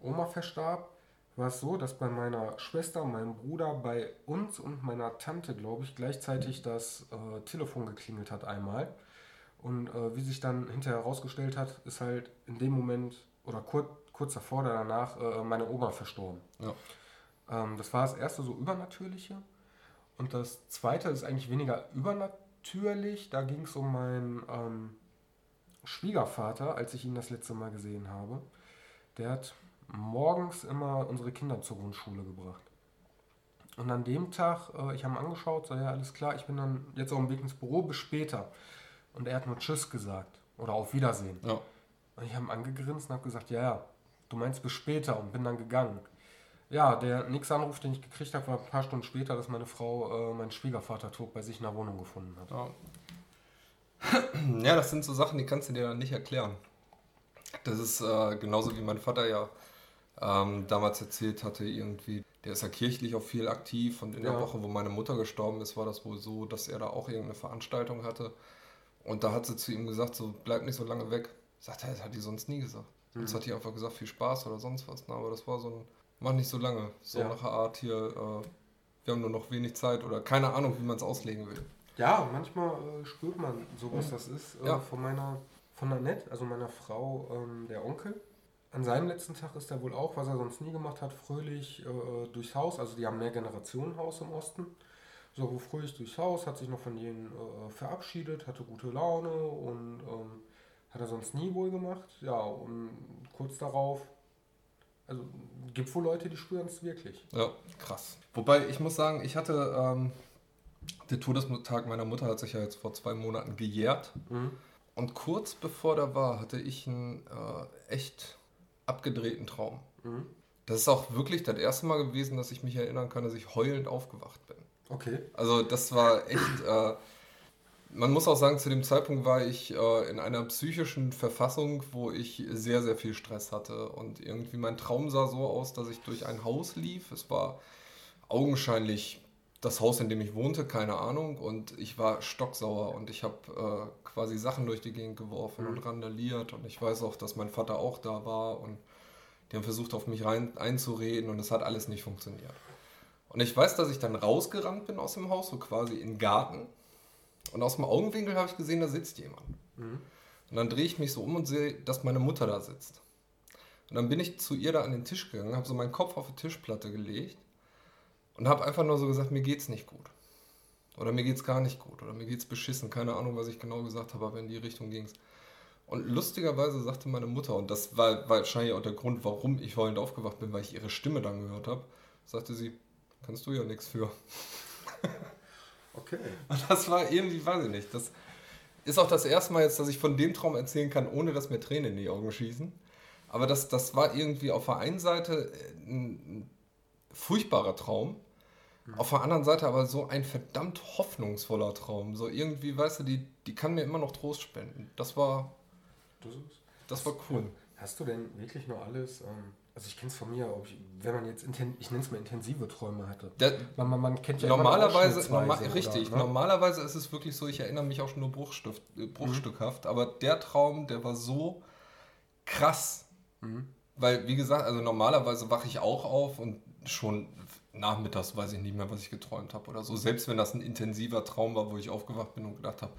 Oma verstarb, war es so, dass bei meiner Schwester, meinem Bruder, bei uns und meiner Tante, glaube ich, gleichzeitig das äh, Telefon geklingelt hat einmal. Und äh, wie sich dann hinterher herausgestellt hat, ist halt in dem Moment oder kur kurz davor oder danach äh, meine Oma verstorben. Ja. Ähm, das war das erste so übernatürliche. Und das zweite ist eigentlich weniger übernatürlich. Da ging es um meinen ähm, Schwiegervater, als ich ihn das letzte Mal gesehen habe. Der hat morgens immer unsere Kinder zur Grundschule gebracht. Und an dem Tag, äh, ich habe ihn angeschaut, so ja, alles klar, ich bin dann jetzt auf dem Weg ins Büro, bis später. Und er hat nur Tschüss gesagt oder auf Wiedersehen. Ja. Und ich habe ihn angegrinst und habe gesagt, ja, ja, du meinst bis später und bin dann gegangen. Ja, der nächste Anruf, den ich gekriegt habe, war ein paar Stunden später, dass meine Frau äh, meinen Schwiegervater tot bei sich in der Wohnung gefunden hat. Ja. *clears throat* ja, das sind so Sachen, die kannst du dir dann nicht erklären. Das ist äh, genauso wie mein Vater ja ähm, damals erzählt hatte, irgendwie, der ist ja kirchlich auch viel aktiv und in der Ja. Woche, wo meine Mutter gestorben ist, war das wohl so, dass er da auch irgendeine Veranstaltung hatte. Und da hat sie zu ihm gesagt, so bleib nicht so lange weg. Sagt er, das hat die sonst nie gesagt. Sonst hat die einfach gesagt, viel Spaß oder sonst was. Na, aber das war so ein, mach nicht so lange. So Ja. nach der Art hier, äh, wir haben nur noch wenig Zeit oder keine Ahnung, wie man es auslegen will. Ja, manchmal äh, spürt man so, was das ist. Äh, Ja. Von meiner, von Annette, also meiner Frau, ähm, der Onkel. An seinem letzten Tag ist er wohl auch, was er sonst nie gemacht hat, fröhlich äh, durchs Haus. Also die haben mehr Generationenhaus im Osten. So fröhlich durchs Haus, hat sich noch von denen äh, verabschiedet, hatte gute Laune und ähm, hat er sonst nie wohl gemacht. Ja, und kurz darauf, also gibt wohl Leute, die spüren es wirklich. Ja, krass. Wobei ich muss sagen, ich hatte, ähm, der Todestag meiner Mutter hat sich ja jetzt vor zwei Monaten gejährt. Mhm. Und kurz bevor der war, hatte ich einen äh, echt abgedrehten Traum. Mhm. Das ist auch wirklich das erste Mal gewesen, dass ich mich erinnern kann, dass ich heulend aufgewacht bin. Okay. Also das war echt, äh, man muss auch sagen, zu dem Zeitpunkt war ich äh, in einer psychischen Verfassung, wo ich sehr, sehr viel Stress hatte. Und irgendwie mein Traum sah so aus, dass ich durch ein Haus lief. Es war augenscheinlich das Haus, in dem ich wohnte, keine Ahnung. Und ich war stocksauer und ich habe äh, quasi Sachen durch die Gegend geworfen und randaliert. Und ich weiß auch, dass mein Vater auch da war und die haben versucht, auf mich rein einzureden und es hat alles nicht funktioniert. Und ich weiß, dass ich dann rausgerannt bin aus dem Haus, so quasi in den Garten. Und aus dem Augenwinkel habe ich gesehen, da sitzt jemand. Und dann drehe ich mich so um und sehe, dass meine Mutter da sitzt. Und dann bin ich zu ihr da an den Tisch gegangen, habe so meinen Kopf auf die Tischplatte gelegt und habe einfach nur so gesagt, mir geht's nicht gut. Oder mir geht's gar nicht gut. Oder mir geht's beschissen. Keine Ahnung, was ich genau gesagt habe, aber in die Richtung ging's. Und lustigerweise sagte meine Mutter, und das war wahrscheinlich auch der Grund, warum ich heulend aufgewacht bin, weil ich ihre Stimme dann gehört habe, sagte sie, kannst du ja nichts für. *laughs* Okay. Und das war irgendwie, weiß ich nicht, das ist auch das erste Mal jetzt, dass ich von dem Traum erzählen kann, ohne dass mir Tränen in die Augen schießen. Aber das, das war irgendwie auf der einen Seite ein, ein furchtbarer Traum, auf der anderen Seite aber so ein verdammt hoffnungsvoller Traum. So irgendwie, weißt du, die, die kann mir immer noch Trost spenden. Das war, Das war cool. Hast du denn wirklich noch alles, ähm, also ich kenne es von mir, ich, wenn man jetzt, inten, ich nenne es mal intensive Träume hatte. Der, Man, man, man kennt ja Normalerweise, Ausschnittsweise normal, oder, richtig, ne? normalerweise ist es wirklich so, ich erinnere mich auch schon nur Bruchstift, äh, bruchstückhaft, aber der Traum, der war so krass, Mhm. Weil, wie gesagt, also normalerweise wache ich auch auf und schon nachmittags weiß ich nicht mehr, was ich geträumt habe oder so. Selbst wenn das ein intensiver Traum war, wo ich aufgewacht bin und gedacht habe,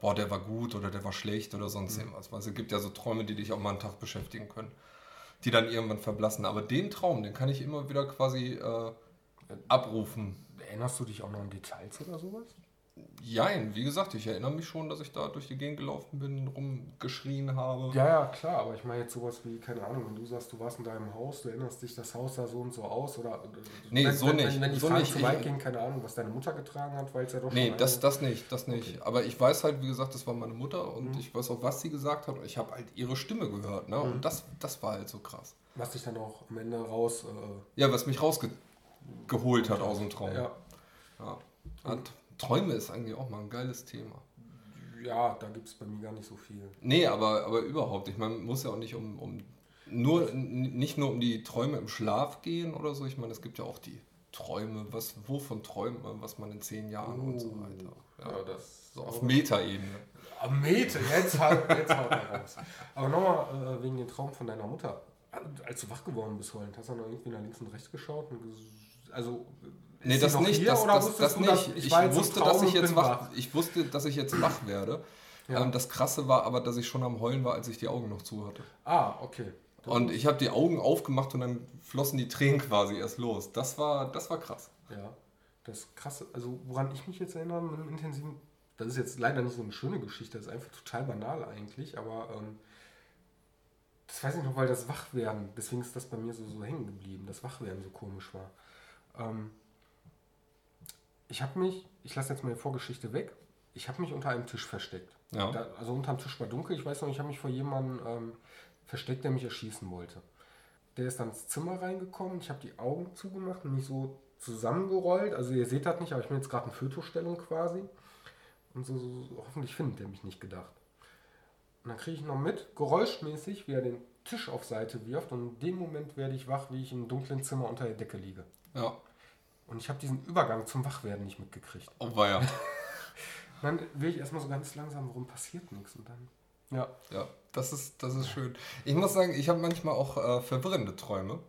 boah, der war gut oder der war schlecht oder sonst mhm. irgendwas. Also es gibt ja so Träume, die dich auch mal einen Tag beschäftigen können, die dann irgendwann verblassen. Aber den Traum, den kann ich immer wieder quasi äh, abrufen. Erinnerst du dich auch noch an Details oder sowas? Jein, wie gesagt, ich erinnere mich schon, dass ich da durch die Gegend gelaufen bin, rumgeschrien habe. Ja, ja, klar, aber ich meine jetzt sowas wie, keine Ahnung, wenn du sagst, du warst in deinem Haus, du erinnerst dich, das Haus sah so und so aus oder. Nee, wenn, so wenn, nicht. Wenn, wenn die so Fragen nicht. zu weit gehen, keine Ahnung, was deine Mutter getragen hat, weil es ja doch Nee, das, das nicht, das nicht. Okay. Aber ich weiß halt, wie gesagt, das war meine Mutter und Mhm. ich weiß auch, was sie gesagt hat und ich habe halt ihre Stimme gehört, ne? Mhm. Und das, das war halt so krass. Was dich dann auch am Ende raus. Äh, Ja, was mich rausgeholt hat aus dem Traum. ja, Ja. Und Träume ist eigentlich auch mal ein geiles Thema. ja, da gibt es bei mir gar nicht so viel. Nee, aber, aber überhaupt. Ich meine, man muss ja auch nicht um, um nur nicht nur um die Träume im Schlaf gehen oder so. Ich meine, es gibt ja auch die Träume, was, wovon träumt man, was man in zehn Jahren und so weiter. Ja, das. so auf Metaebene. Am Meter, jetzt halt, jetzt haut er raus. Aber nochmal äh, wegen dem Traum von deiner Mutter. Als du wach geworden bist heute, hast du dann irgendwie nach links und rechts geschaut? Und also, Nee, das nicht, hier das, das, das du, nicht. Ich, im wusste, dass ich jetzt wach, ich wusste, dass ich jetzt wach werde. Ja. Ähm, das Krasse war aber, dass ich schon am Heulen war, als ich die Augen noch zu hatte. Ah, okay. Das Und ich habe die Augen aufgemacht und dann flossen die Tränen quasi erst los. Das war, das war krass. Ja, das krasse, also woran ich mich jetzt erinnere mit einem intensiven, das ist jetzt leider nicht so eine schöne Geschichte, das ist einfach total banal eigentlich, aber ähm, das weiß ich noch, weil das Wachwerden, deswegen ist das bei mir so, so hängen geblieben, das Wachwerden so komisch war. Ähm, ich habe mich, ich lasse jetzt meine Vorgeschichte weg, ich habe mich unter einem Tisch versteckt. Ja. Da, also unterm Tisch war dunkel, ich weiß noch, ich habe mich vor jemandem ähm, versteckt, der mich erschießen wollte. Der ist dann ins Zimmer reingekommen, ich habe die Augen zugemacht und mich so zusammengerollt. Also ihr seht das nicht, aber ich bin jetzt gerade in Fötusstellung quasi. Und so, so, so hoffentlich findet der mich nicht gedacht. Und dann kriege ich noch mit, geräuschmäßig, wie er den Tisch auf Seite wirft und in dem Moment werde ich wach, wie ich im dunklen Zimmer unter der Decke liege. Ja. Und ich habe diesen Übergang zum Wachwerden nicht mitgekriegt. Oh, war ja. *laughs* Dann will ich erstmal so ganz langsam, warum passiert nichts? Und dann, ja, Ja, das ist, das ist schön. Ich muss sagen, ich habe manchmal auch äh, verwirrende Träume,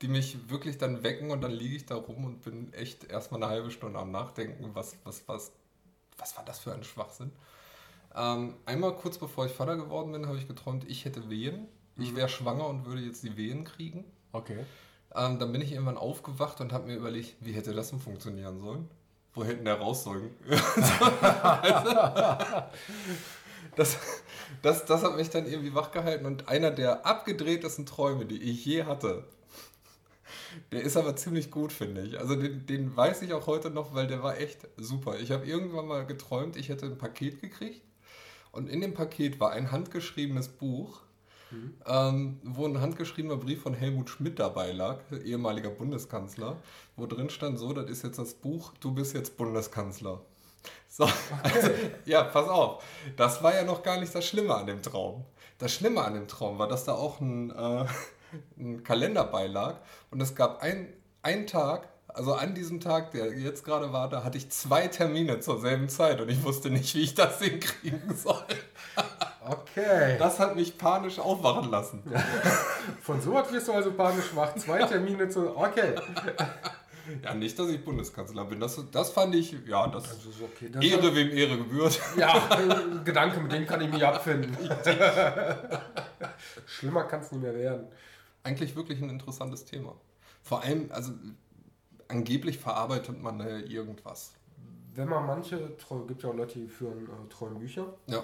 die mich wirklich dann wecken und dann liege ich da rum und bin echt erstmal eine halbe Stunde am Nachdenken, was, was, was, was war das für ein Schwachsinn. Ähm, einmal kurz bevor ich Vater geworden bin, habe ich geträumt, ich hätte Wehen. Ich wäre schwanger und würde jetzt die Wehen kriegen. okay. Ähm, dann bin ich irgendwann aufgewacht und habe mir überlegt, wie hätte das denn funktionieren sollen? Wo hätten der raus sollen? *laughs* das, das, das hat mich dann irgendwie wachgehalten und einer der abgedrehtesten Träume, die ich je hatte, der ist aber ziemlich gut, finde ich. Also den, den weiß ich auch heute noch, weil der war echt super. Ich habe irgendwann mal geträumt, ich hätte ein Paket gekriegt und in dem Paket war ein handgeschriebenes Buch, ähm, wo ein handgeschriebener Brief von Helmut Schmidt dabei lag, ehemaliger Bundeskanzler, wo drin stand, so, das ist jetzt das Buch, du bist jetzt Bundeskanzler. So, also, ja, pass auf. Das war ja noch gar nicht das Schlimme an dem Traum. Das Schlimme an dem Traum war, dass da auch ein, äh, *laughs* ein Kalender beilag und es gab ein, einen Tag, also an diesem Tag, der jetzt gerade war, da hatte ich zwei Termine zur selben Zeit und ich wusste nicht, wie ich das hinkriegen soll. Okay. Das hat mich panisch aufwachen lassen. Von so was wirst du also panisch wach. Zwei Termine zu. Okay. Ja, nicht, dass ich Bundeskanzler bin. Das, das fand ich, ja, das Also ist okay. Das Ehre wem Ehre gebührt. Ja, ein Gedanke, mit dem kann ich mich abfinden. Schlimmer kann es nicht mehr werden. Eigentlich wirklich ein interessantes Thema. Vor allem, also angeblich verarbeitet man äh, irgendwas. Wenn man manche Träume, gibt ja auch Leute, die führen äh, Träumbücher. Ja,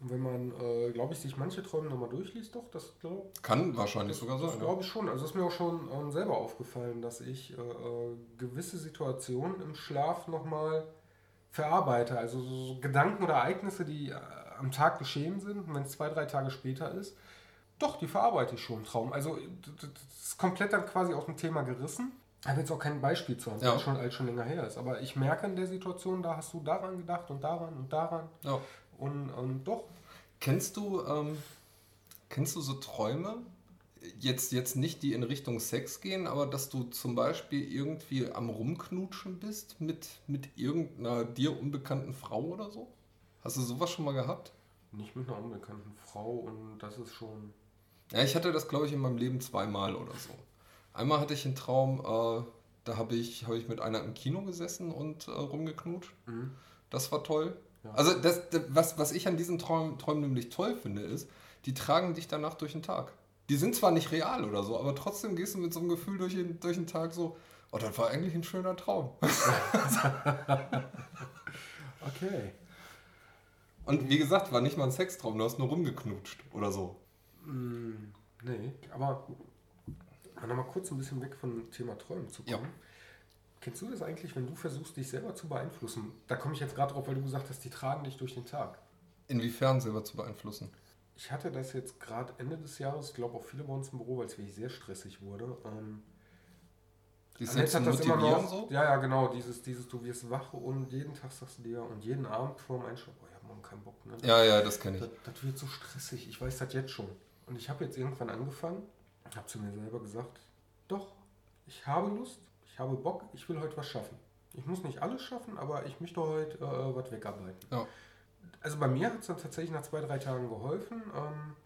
Und wenn man, äh, glaube ich, sich manche Träume nochmal durchliest, doch, das glaube kann wahrscheinlich sogar das sein. Ja. glaube ich schon. Also ist mir auch schon ähm, selber aufgefallen, dass ich äh, äh, gewisse Situationen im Schlaf nochmal verarbeite. Also so, Gedanken oder Ereignisse, die äh, am Tag geschehen sind, wenn es zwei, drei Tage später ist, doch, die verarbeite ich schon im Traum. Also das ist komplett dann quasi aus dem Thema gerissen. Ich habe jetzt auch kein Beispiel zu haben, Ja. weil schon, als schon länger her ist. Aber ich merke in der Situation, da hast du daran gedacht und daran und daran. Ja. Und, und doch, Kennst du, ähm, kennst du so Träume? Jetzt, jetzt nicht, die in Richtung Sex gehen, aber dass du zum Beispiel irgendwie am Rumknutschen bist mit, mit irgendeiner dir unbekannten Frau oder so? Hast du sowas schon mal gehabt? nicht mit einer unbekannten Frau und das ist schon. Ja, ich hatte das, glaube ich, in meinem Leben zweimal oder so. Einmal hatte ich einen Traum, äh, da habe ich, hab ich mit einer im Kino gesessen und äh, rumgeknutscht. Mhm. Das war toll. Ja. Also das, das, was, was ich an diesen Träumen, Träumen nämlich toll finde, ist, die tragen dich danach durch den Tag. Die sind zwar nicht real oder so, aber trotzdem gehst du mit so einem Gefühl durch den, durch den Tag so, oh, das war eigentlich ein schöner Traum. *laughs* okay. Und wie gesagt, war nicht mal ein Sextraum, du hast nur rumgeknutscht oder so. Mm, nee, aber nochmal kurz ein bisschen weg vom Thema Träumen zu kommen. Ja. Kennst du das eigentlich, wenn du versuchst, dich selber zu beeinflussen? Da komme ich jetzt gerade drauf, weil du gesagt hast, die tragen dich durch den Tag. Inwiefern selber zu beeinflussen? Ich hatte das jetzt gerade Ende des Jahres, ich glaube auch viele bei uns im Büro, weil es wirklich sehr stressig wurde. Ähm, die selbst hat das immer noch, so? Ja, ja, genau. Dieses, dieses, du wirst wach und jeden Tag sagst du dir und jeden Abend vor dem Einschlafen, oh, ich habe morgen keinen Bock. Ne? Ja, ja, das kenne ich. Das, das, wird so stressig. Ich weiß das jetzt schon. Und ich habe jetzt irgendwann angefangen, habe zu mir selber gesagt, doch, ich habe Lust, ich habe Bock, ich will heute was schaffen. Ich muss nicht alles schaffen, aber ich möchte heute äh, was wegarbeiten. Ja. Also bei mir hat es dann tatsächlich nach zwei, drei Tagen geholfen, ähm,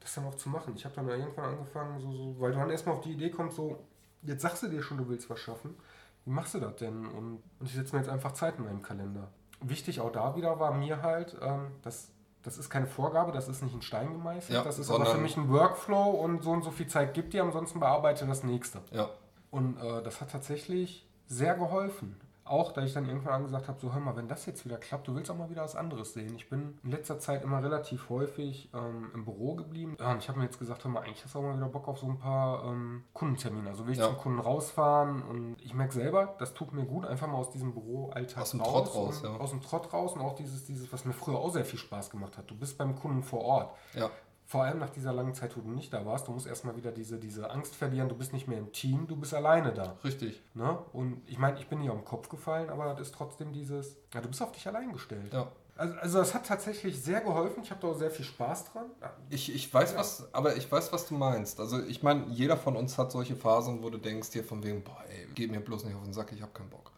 das dann auch zu machen. Ich habe dann irgendwann angefangen, so, so, weil du dann erstmal auf die Idee kommst, so, jetzt sagst du dir schon, du willst was schaffen. Wie machst du das denn? Und, und ich setze mir jetzt einfach Zeit in meinem Kalender. Wichtig auch da wieder war mir halt, ähm, dass das ist keine Vorgabe, das ist nicht in Stein gemeißelt, ja, das ist aber für mich ein Workflow und so und so viel Zeit gibt dir, ansonsten bearbeite das nächste. Ja. Und äh, das hat tatsächlich sehr geholfen auch, da ich dann irgendwann gesagt habe, so hör mal, wenn das jetzt wieder klappt, du willst auch mal wieder was anderes sehen. Ich bin in letzter Zeit immer relativ häufig ähm, im Büro geblieben. Und ich habe mir jetzt gesagt, hör mal, eigentlich hast du auch mal wieder Bock auf so ein paar ähm, Kundentermine. Also will ich ja. zum Kunden rausfahren und ich merke selber, das tut mir gut, einfach mal aus diesem Büroalltag aus dem raus. Trott raus ja. Aus dem Trott raus und auch dieses, dieses, was mir früher auch sehr viel Spaß gemacht hat. Du bist beim Kunden vor Ort. Ja vor allem nach dieser langen Zeit, wo du nicht da warst, du musst erstmal wieder diese, diese Angst verlieren, du bist nicht mehr im Team, du bist alleine da. Richtig. Ne? Und ich meine, ich bin nicht auf den Kopf gefallen, aber das ist trotzdem dieses, ja, du bist auf dich allein gestellt. Ja. Also, also das hat tatsächlich sehr geholfen. Ich habe da auch sehr viel Spaß dran. Ich, ich weiß ja. was, aber ich weiß, was du meinst. Also ich meine, jeder von uns hat solche Phasen, wo du denkst dir von wegen, boah, ey, geh mir bloß nicht auf den Sack, ich habe keinen Bock.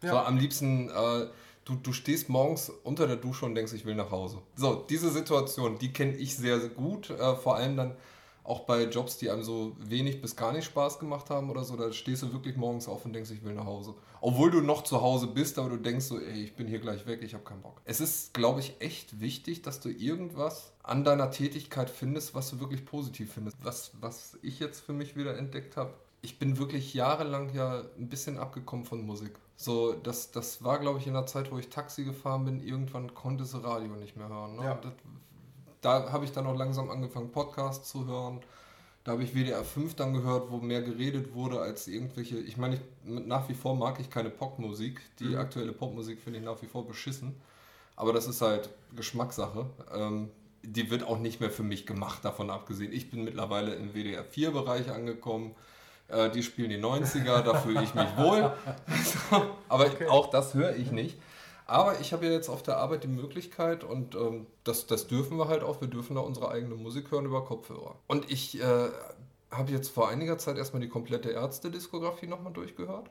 Ja. So am liebsten äh, du, du stehst morgens unter der Dusche und denkst, ich will nach Hause. So, diese Situation, die kenne ich sehr, gut. Äh, vor allem dann auch bei Jobs, die einem so wenig bis gar nicht Spaß gemacht haben oder so, da stehst du wirklich morgens auf und denkst, ich will nach Hause. Obwohl du noch zu Hause bist, aber du denkst so, ey, ich bin hier gleich weg, ich habe keinen Bock. Es ist, glaube ich, echt wichtig, dass du irgendwas an deiner Tätigkeit findest, was du wirklich positiv findest. Was, was ich jetzt für mich wieder entdeckt habe, ich bin wirklich jahrelang ja ein bisschen abgekommen von Musik. So, das, das war, glaube ich, in der Zeit, wo ich Taxi gefahren bin, irgendwann konnte das Radio nicht mehr hören. Ne? Ja. Das, da habe ich dann auch langsam angefangen, Podcasts zu hören. Da habe ich WDR 5 dann gehört, wo mehr geredet wurde als irgendwelche. Ich meine, ich, nach wie vor mag ich keine Popmusik. Die mhm. aktuelle Popmusik finde ich nach wie vor beschissen. Aber das ist halt Geschmackssache. Ähm, die wird auch nicht mehr für mich gemacht, davon abgesehen. Ich bin mittlerweile im WDR 4-Bereich angekommen. Äh, die spielen die 90er, da fühle ich mich wohl. *laughs* aber okay. auch das höre ich nicht. Aber ich habe ja jetzt auf der Arbeit die Möglichkeit und ähm, das, das dürfen wir halt auch, wir dürfen da unsere eigene Musik hören über Kopfhörer. Und ich äh, habe jetzt vor einiger Zeit erstmal die komplette Ärzte-Diskografie nochmal durchgehört.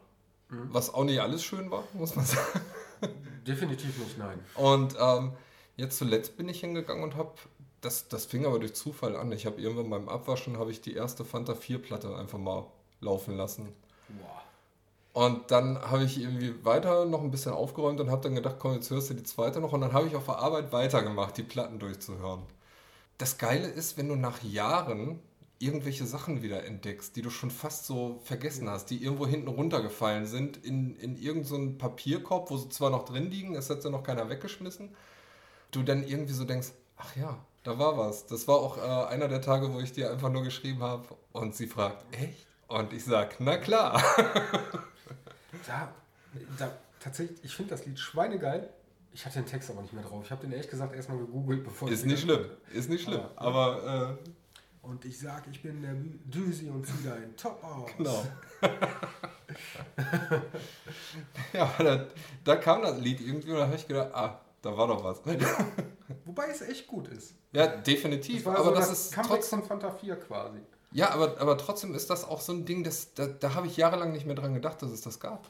Mhm. Was auch nicht alles schön war, muss man *laughs* sagen. Definitiv nicht, nein. Und ähm, jetzt zuletzt bin ich hingegangen und habe das, das fing aber durch Zufall an. Ich habe irgendwann beim Abwaschen habe ich die erste Fanta 4 Platte einfach mal laufen lassen. Wow. Und dann habe ich irgendwie weiter noch ein bisschen aufgeräumt und habe dann gedacht, komm, jetzt hörst du die zweite noch. Und dann habe ich auf der Arbeit weitergemacht, die Platten durchzuhören. Das Geile ist, wenn du nach Jahren irgendwelche Sachen wieder entdeckst, die du schon fast so vergessen hast, die irgendwo hinten runtergefallen sind, in, in irgendeinen so Papierkorb, wo sie zwar noch drin liegen, es hat ja noch keiner weggeschmissen, du dann irgendwie so denkst, ach ja, da war was. Das war auch äh, einer der Tage, wo ich dir einfach nur geschrieben habe und sie fragt, echt? Und ich sag, na klar. *laughs* da, da, tatsächlich, ich finde das Lied schweinegeil. Ich hatte den Text aber nicht mehr drauf. Ich habe den ehrlich gesagt erstmal gegoogelt, bevor Ist nicht schlimm, ist nicht schlimm. Aber. aber äh, und ich sag, ich bin der Düsi und zieh deinen Top aus. Genau. *laughs* *laughs* ja, da, da, kam das Lied irgendwie und da habe ich gedacht, ah, da war doch was. Wobei es echt gut ist. Ja, definitiv. Das aber so das, das ist trotzdem von Fanta 4 quasi. Ja, aber, aber trotzdem ist das auch so ein Ding, das, da, da habe ich jahrelang nicht mehr dran gedacht, dass es das gab.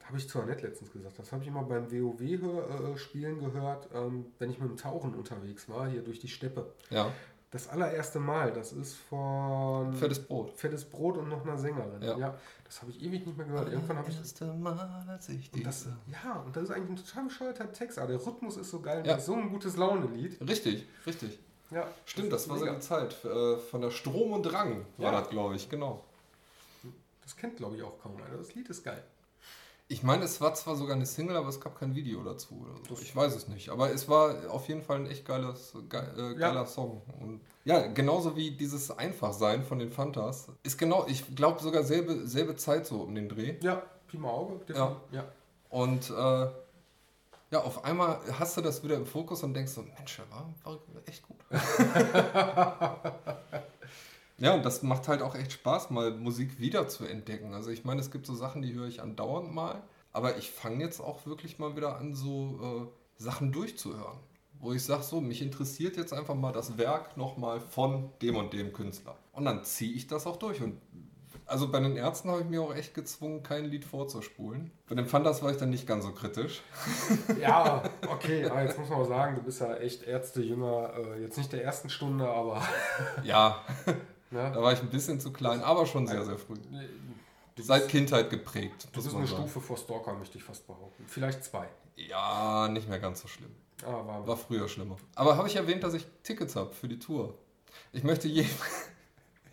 Da habe ich zu Annette letztens gesagt. Das habe ich immer beim WoW-Spielen gehört, ähm, wenn ich mit dem Tauchen unterwegs war, hier durch die Steppe. Ja. Das allererste Mal, das ist von Fettes Brot. Fettes Brot und noch einer Sängerin. Ja. das habe ich ewig nicht mehr gehört. Irgendwann habe ich erste Mal, als ich und das, ja, und das ist eigentlich ein total bescheuerter Text, aber der Rhythmus ist so geil. Ja. Das ist so ein gutes Laune-Lied. Richtig, richtig. Ja, Stimmt, das war so mega. die Zeit. äh, Von der Strom und Drang war Ja. das, glaube ich, genau. Das kennt, glaube ich, auch kaum einer. Das Lied ist geil. Ich meine, es war zwar sogar eine Single, aber es gab kein Video dazu oder so. Ich weiß es nicht. Aber es war auf jeden Fall ein echt geiles, ge äh, Ja. geiler Song. Und ja, genauso wie dieses Einfachsein von den Fantas. Ist genau, ich glaube sogar selbe, selbe Zeit so um den Dreh. Ja, Pi mal Auge. definitiv. ja. Und äh, ja, auf einmal hast du das wieder im Fokus und denkst so, Mensch, war, war echt gut. *laughs* ja, und das macht halt auch echt Spaß, mal Musik wieder zu entdecken. Also ich meine, es gibt so Sachen, die höre ich andauernd mal, aber ich fange jetzt auch wirklich mal wieder an, so äh, Sachen durchzuhören. Wo ich sage, so, mich interessiert jetzt einfach mal das Werk nochmal von dem und dem Künstler. Und dann ziehe ich das auch durch. Und also bei den Ärzten habe ich mir auch echt gezwungen, kein Lied vorzuspulen. Bei den Fantas war ich dann nicht ganz so kritisch. Ja, okay, aber jetzt muss man auch sagen, du bist ja echt Ärzte-Jünger, äh, jetzt nicht der ersten Stunde, aber *laughs* Ja, ne? da war ich ein bisschen zu klein, aber schon sehr, sehr früh. du Seit Kindheit geprägt. bist man eine sagen. Stufe vor Stalker, möchte ich fast behaupten. Vielleicht zwei. Ja, nicht mehr ganz so schlimm. Aber War früher schlimmer. Aber habe ich erwähnt, dass ich Tickets habe für die Tour? Ich möchte jedem,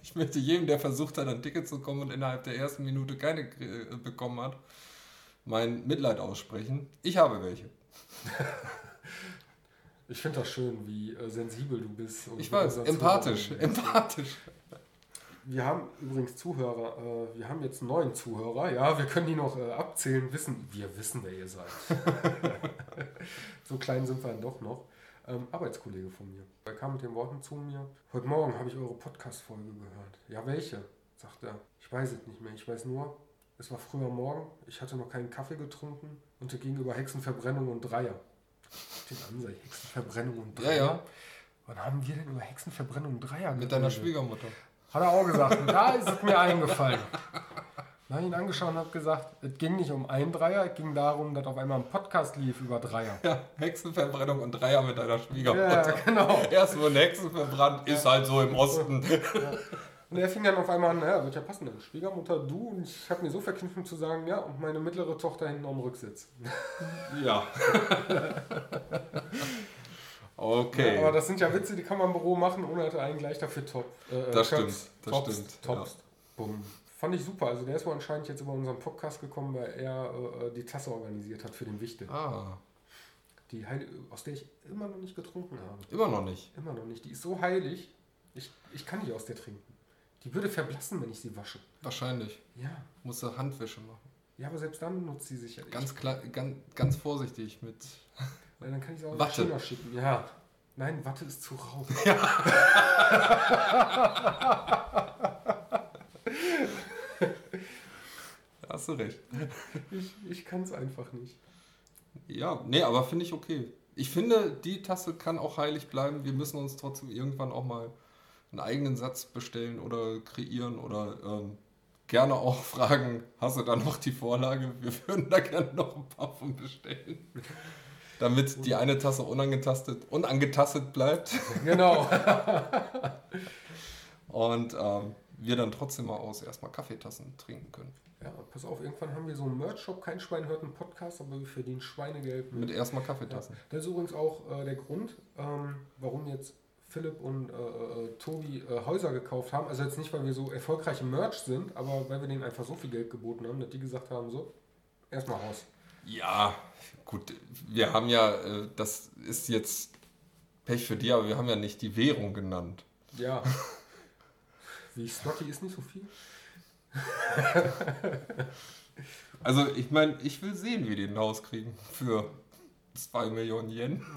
ich möchte jedem, der versucht hat, an Tickets zu kommen und innerhalb der ersten Minute keine äh, bekommen hat, mein Mitleid aussprechen. Ich habe welche. *laughs* ich finde das schön, wie äh, sensibel du bist. und Ich weiß, empathisch, empathisch. Wir haben übrigens Zuhörer, äh, wir haben jetzt neuen Zuhörer, ja, wir können die noch äh, abzählen, wissen, wir wissen, wer ihr seid. *laughs* *laughs* so klein sind wir dann doch noch. Ähm, Arbeitskollege von mir. Er kam mit den Worten zu mir, heute Morgen habe ich eure Podcast-Folge gehört. Ja, welche? sagt er. Ich weiß es nicht mehr, ich weiß nur, es war früher Morgen, ich hatte noch keinen Kaffee getrunken und es ging über Hexenverbrennung und Dreier. Den an, sag ich, Hexenverbrennung und Ja, Dreier? ja. Wann haben wir denn über Hexenverbrennung und Dreier Mit deiner geredet? Schwiegermutter. Hat er auch gesagt. Da ist es mir eingefallen. Dann habe ihn angeschaut und habe gesagt, es ging nicht um ein Dreier, es ging darum, dass auf einmal ein Podcast lief über Dreier. Ja, Hexenverbrennung und Dreier mit deiner Schwiegermutter. Ja, genau. Erst wurden Hexen verbrannt, ist halt so im Osten. Und er fing dann auf einmal an, ja, wird ja passen, deine Schwiegermutter, du. Und ich habe mir so verkniffen zu sagen, ja, und meine mittlere Tochter hinten am Rücksitz. Ja. Okay. Ja, aber das sind ja Witze, die kann man im Büro machen, ohne dass einen gleich dafür top. Äh, Das stimmt, das topst, stimmt, Topst. Bumm. Fand ich super. Also der ist wohl anscheinend jetzt über unseren Podcast gekommen, weil er äh, die Tasse organisiert hat für den Wichtel. ah, Die Heil aus der ich immer noch nicht getrunken habe. immer noch nicht. Immer noch nicht. Die ist so heilig. Ich, ich kann nicht aus der trinken. Die würde verblassen, wenn ich sie wasche. Wahrscheinlich. Ja. Musst du Handwäsche machen. Ja, aber selbst dann nutzt sie sich ja. Ich- Ganz, klar, ganz, ganz vorsichtig mit. *laughs* Weil dann kann ich sie auch Watte. schöner schicken. Ja. Nein, Watte ist zu rau. *laughs* Hast du recht. *laughs* Ich, ich kann es einfach nicht. Ja, nee, aber finde ich okay. Ich finde, die Tasse kann auch heilig bleiben. Wir müssen uns trotzdem irgendwann auch mal einen eigenen Satz bestellen oder kreieren oder ähm, gerne auch *laughs* fragen, hast du da noch die Vorlage? Wir würden da gerne noch ein paar von bestellen. Damit die eine Tasse unangetastet, unangetastet bleibt Genau. *laughs* und ähm, wir dann trotzdem mal aus erstmal Kaffeetassen trinken können. Ja, pass auf, irgendwann haben wir so einen Merch-Shop. Kein Schwein hört einen Podcast, aber wir verdienen Schweinegeld Mit erstmal Kaffeetassen. Das ist übrigens auch äh, der Grund, ähm, warum jetzt Philipp und äh, äh, Tobi äh, Häuser gekauft haben. Also jetzt nicht, weil wir so erfolgreiche Merch sind, aber weil wir denen einfach so viel Geld geboten haben, dass die gesagt haben, so, erstmal raus. Ja, gut, wir haben ja, äh, das ist jetzt Pech für die, aber wir haben ja nicht die Währung genannt. Ja. *laughs* Wie Slotty ist nicht so viel. *laughs* Also ich meine, ich will sehen, wie die ein Haus kriegen für 2 Millionen Yen. *laughs*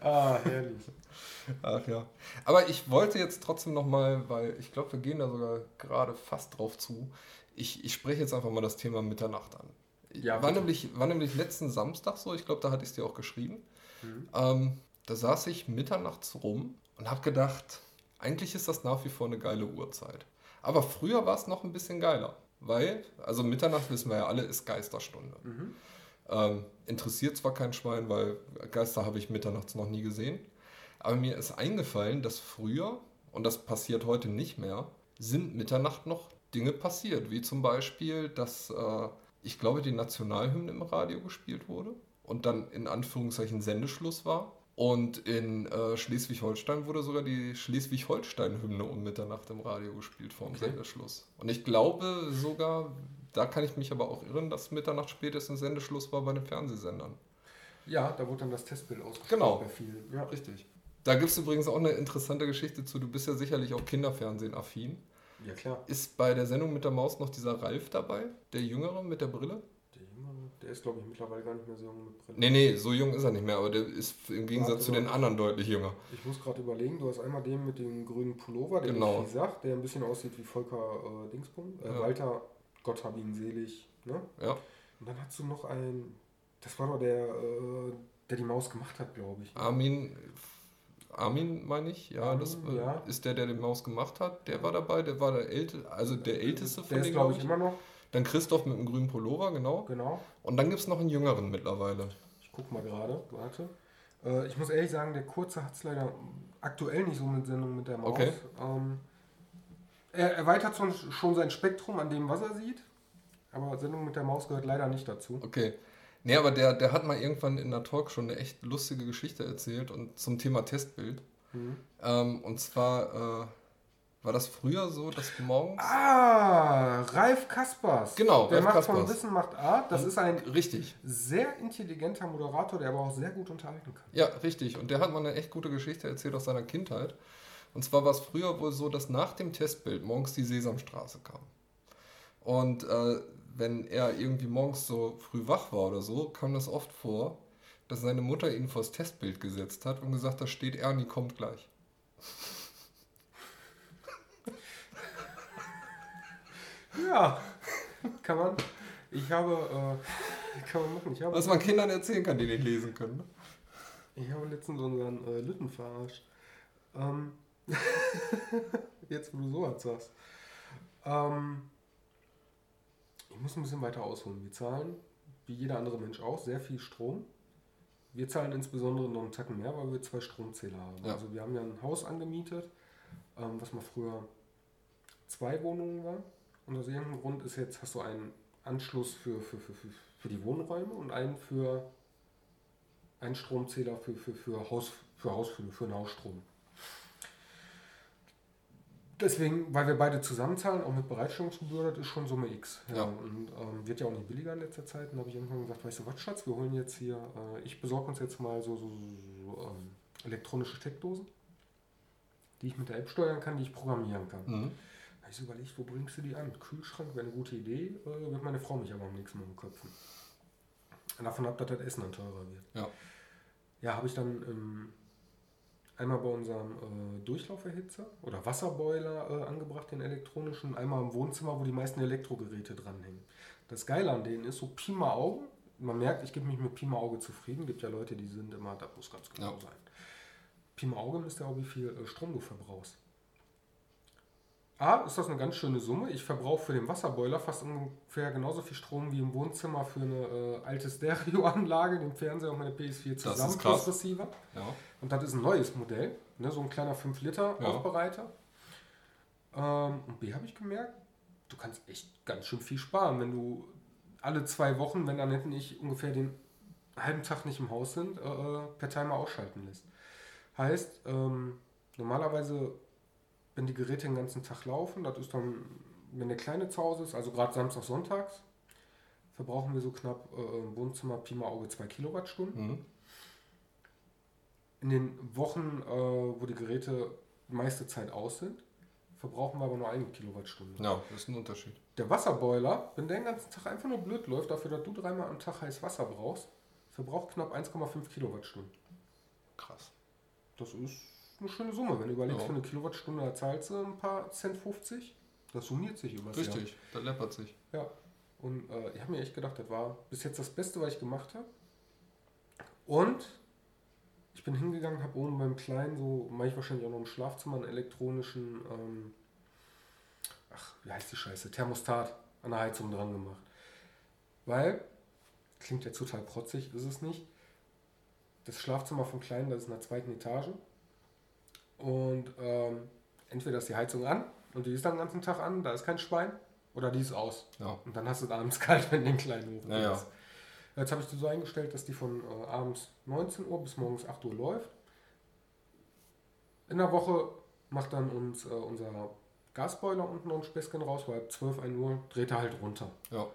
Ah, herrlich. Ach ja. Aber ich wollte jetzt trotzdem nochmal, weil ich glaube, wir gehen da sogar gerade fast drauf zu. Ich, ich spreche jetzt einfach mal das Thema Mitternacht an. Ja, war, nämlich, war nämlich letzten Samstag so, ich glaube, da hatte ich es dir auch geschrieben. Mhm. Ähm, da saß ich mitternachts rum und habe gedacht, eigentlich ist das nach wie vor eine geile Uhrzeit. Aber früher war es noch ein bisschen geiler. Weil, also Mitternacht wissen wir ja alle, ist Geisterstunde. Mhm. Ähm, interessiert zwar kein Schwein, weil Geister habe ich mitternachts noch nie gesehen. Aber mir ist eingefallen, dass früher, und das passiert heute nicht mehr, sind Mitternacht noch Dinge passiert. Wie zum Beispiel, dass äh, ich glaube, die Nationalhymne im Radio gespielt wurde und dann in Anführungszeichen Sendeschluss war. Und in äh, Schleswig-Holstein wurde sogar die Schleswig-Holstein-Hymne um Mitternacht im Radio gespielt vor dem okay. Sendeschluss. Und ich glaube sogar, da kann ich mich aber auch irren, dass Mitternacht spätestens Sendeschluss war bei den Fernsehsendern. Ja, da wurde dann das Testbild ausgespielt. Genau. Bei vielen. Ja, richtig. Da gibt es übrigens auch eine interessante Geschichte zu. Du bist ja sicherlich auch Kinderfernsehen-affin. Ja, klar. Ist bei der Sendung mit der Maus noch dieser Ralf dabei? Der Jüngere mit der Brille? Der ist, glaube ich, mittlerweile gar nicht mehr so jung mit Brille. Nee, nee, so jung ist er nicht mehr, aber der ist im Gegensatz Warte, zu den anderen deutlich jünger. Ich muss gerade überlegen, du hast einmal den mit dem grünen Pullover, der genau. sagt, der ein bisschen aussieht wie Volker äh, Dingsbum. Äh, ja. Walter, Gott hab ihn selig. Ne? Ja. Und dann hast du noch einen, das war doch der, äh, der die Maus gemacht hat, glaube ich. Ne? Armin, Armin meine ich, ja, Armin, das äh, ja. ist der, der die Maus gemacht hat. Der war dabei, der war der älteste, also der älteste von der denen, glaube ich, immer noch. Dann Christoph mit einem grünen Pullover, genau. Genau. Und dann gibt es noch einen jüngeren mittlerweile. Ich guck mal gerade, warte. Äh, ich muss ehrlich sagen, der Kurze hat es leider aktuell nicht so mit Sendung mit der Maus. Okay. Ähm, er erweitert schon sein Spektrum an dem, was er sieht. Aber Sendung mit der Maus gehört leider nicht dazu. Okay. Nee, aber der, der hat mal irgendwann in der Talk schon eine echt lustige Geschichte erzählt und zum Thema Testbild. Mhm. Ähm, und zwar äh, war das früher so, dass morgens. Ah, Ralf Kaspers. Genau, der Ralf macht Kaspers. von Wissen macht Art. Das ist ein richtig. sehr intelligenter Moderator, der aber auch sehr gut unterhalten kann. Ja, richtig. Und der hat mal eine echt gute Geschichte erzählt aus seiner Kindheit. Und zwar war es früher wohl so, dass nach dem Testbild morgens die Sesamstraße kam. Und äh, wenn er irgendwie morgens so früh wach war oder so, kam das oft vor, dass seine Mutter ihn vors Testbild gesetzt hat und gesagt, da steht Ernie, kommt gleich. Ja, kann man. Ich habe, äh, kann man machen. Ich habe, Was man Kindern erzählen kann, die nicht lesen können. Ne? Ich habe letztens unseren äh, Lütten verarscht. Ähm, *laughs* jetzt, wo du so was sagst. Ähm, ich muss ein bisschen weiter ausholen. Wir zahlen, wie jeder andere Mensch auch, sehr viel Strom. Wir zahlen insbesondere noch einen Tacken mehr, weil wir zwei Stromzähler haben. Ja. Also wir haben ja ein Haus angemietet, ähm, was mal früher zwei Wohnungen war. Und aus irgendeinem Grund ist jetzt, hast du einen Anschluss für, für, für, für, für die Wohnräume und einen für einen Stromzähler für, für, für, Haus, für Hausfüllung, für einen Hausstrom. Deswegen, weil wir beide zusammenzahlen, auch mit Bereitstellungsgebühr, das ist schon Summe X. Ja. ja. Und ähm, wird ja auch nicht billiger in letzter Zeit. Und habe ich irgendwann gesagt, weißt du was, Schatz, wir holen jetzt hier, äh, ich besorge uns jetzt mal so, so, so, so ähm, elektronische Steckdosen, die ich mit der App steuern kann, die ich programmieren kann. Mhm ich so überlegt, wo bringst du die an? Kühlschrank wäre eine gute Idee, äh, wird meine Frau mich aber am nächsten Mal umköpfen. Und davon ab, dass das Essen dann teurer wird. Ja. Ja, habe ich dann ähm, einmal bei unserem äh, Durchlauferhitzer oder Wasserboiler äh, angebracht, den elektronischen, einmal im Wohnzimmer, wo die meisten Elektrogeräte dranhängen. Das Geile an denen ist so Pi mal Augen. Man merkt, ich gebe mich mit Pi mal Auge zufrieden. gibt ja Leute, die sind immer, das muss ganz genau ja. sein. Pi mal Auge misst ja auch, wie viel äh, Strom du verbrauchst. A, ist das eine ganz schöne Summe. Ich verbrauche für den Wasserboiler fast ungefähr genauso viel Strom wie im Wohnzimmer für eine äh, alte Stereoanlage, den Fernseher und meine PS4 zusammen plus Receiver. Ja. Und das ist ein neues Modell, ne, so ein kleiner 5 Liter ja. Aufbereiter. Ähm, und B habe ich gemerkt, du kannst echt ganz schön viel sparen, wenn du alle zwei Wochen, wenn Annette nicht ungefähr den halben Tag nicht im Haus sind, äh, äh, per Timer ausschalten lässt. Heißt, ähm, normalerweise wenn die Geräte den ganzen Tag laufen, das ist dann, wenn der Kleine zu Hause ist, also gerade Samstag, Sonntags, verbrauchen wir so knapp äh, im Wohnzimmer Pi mal Auge 2 Kilowattstunden. Mhm. In den Wochen, äh, wo die Geräte die meiste Zeit aus sind, verbrauchen wir aber nur eine Kilowattstunde. Ja, das ist ein Unterschied. Der Wasserboiler, wenn der den ganzen Tag einfach nur blöd läuft, dafür, dass du dreimal am Tag heiß Wasser brauchst, verbraucht knapp 1,5 Kilowattstunden. Krass. Das ist eine schöne Summe. Wenn du überlegst, ja. für eine Kilowattstunde zahlst du ein paar Cent 50. Das summiert sich über Richtig, Jahr. das läppert sich. Ja. Und äh, ich habe mir echt gedacht, das war bis jetzt das Beste, was ich gemacht habe. Und ich bin hingegangen, habe oben beim Kleinen so, mache ich wahrscheinlich auch noch im Schlafzimmer einen elektronischen, ähm, ach, wie heißt die Scheiße, Thermostat an der Heizung dran gemacht. Weil klingt jetzt total protzig, ist es nicht. Das Schlafzimmer vom Kleinen, das ist in der zweiten Etage. Und ähm, entweder ist die Heizung an und die ist dann den ganzen Tag an, da ist kein Schwein, oder die ist aus. Ja. Und dann hast du es abends *laughs* kalt, wenn du den Kleinen hochgehst. Ja, ja. Jetzt habe ich die so eingestellt, dass die von äh, abends 19 Uhr bis morgens 8 Uhr läuft. In der Woche macht dann uns äh, unser Gasboiler unten noch ein Späßchen raus, weil ab 12, 1 Uhr dreht er halt runter. Ja.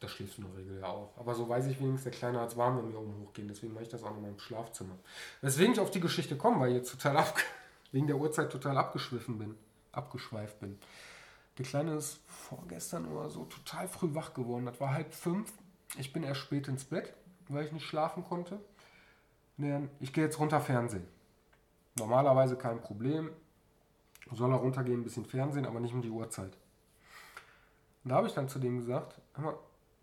Da schläfst du in der Regel ja auch. Aber so weiß ich wenigstens, der Kleine hat es warm, wenn wir oben hochgehen. Deswegen mache ich das auch in meinem Schlafzimmer. Weswegen ich auf die Geschichte komme, weil ich jetzt total *laughs* ab, wegen der Uhrzeit total abgeschwiffen bin. Abgeschweift bin. Der Kleine ist vorgestern oder so total früh wach geworden. Das war halb fünf. Ich bin erst spät ins Bett, weil ich nicht schlafen konnte. Ich gehe jetzt runter Fernsehen. Normalerweise kein Problem. Soll er runtergehen, ein bisschen Fernsehen, aber nicht um die Uhrzeit. Und da habe ich dann zu dem gesagt, hör mal,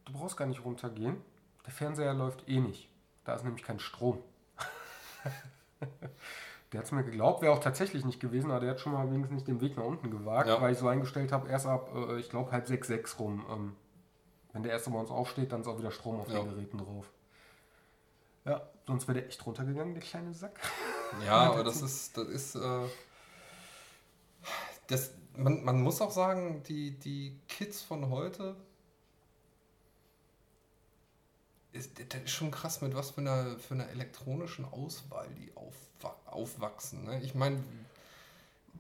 du brauchst gar nicht runtergehen. Der Fernseher läuft eh nicht. Da ist nämlich kein Strom. *laughs* der hat es mir geglaubt, wäre auch tatsächlich nicht gewesen, aber der hat schon mal wenigstens nicht den Weg nach unten gewagt, Ja. weil ich so eingestellt habe, erst ab, äh, ich glaube, halb sechs, sechs rum. Ähm, wenn der erste bei uns aufsteht, dann ist auch wieder Strom auf Ja. den Geräten drauf. Ja, sonst wäre der echt runtergegangen, der kleine Sack. Ja, *laughs* aber das ist, das ist, äh, das, man, man muss auch sagen, die, die Kids von heute, ist, das ist schon krass, mit was für einer, für einer elektronischen Auswahl die aufwa aufwachsen. Ne? Ich meine,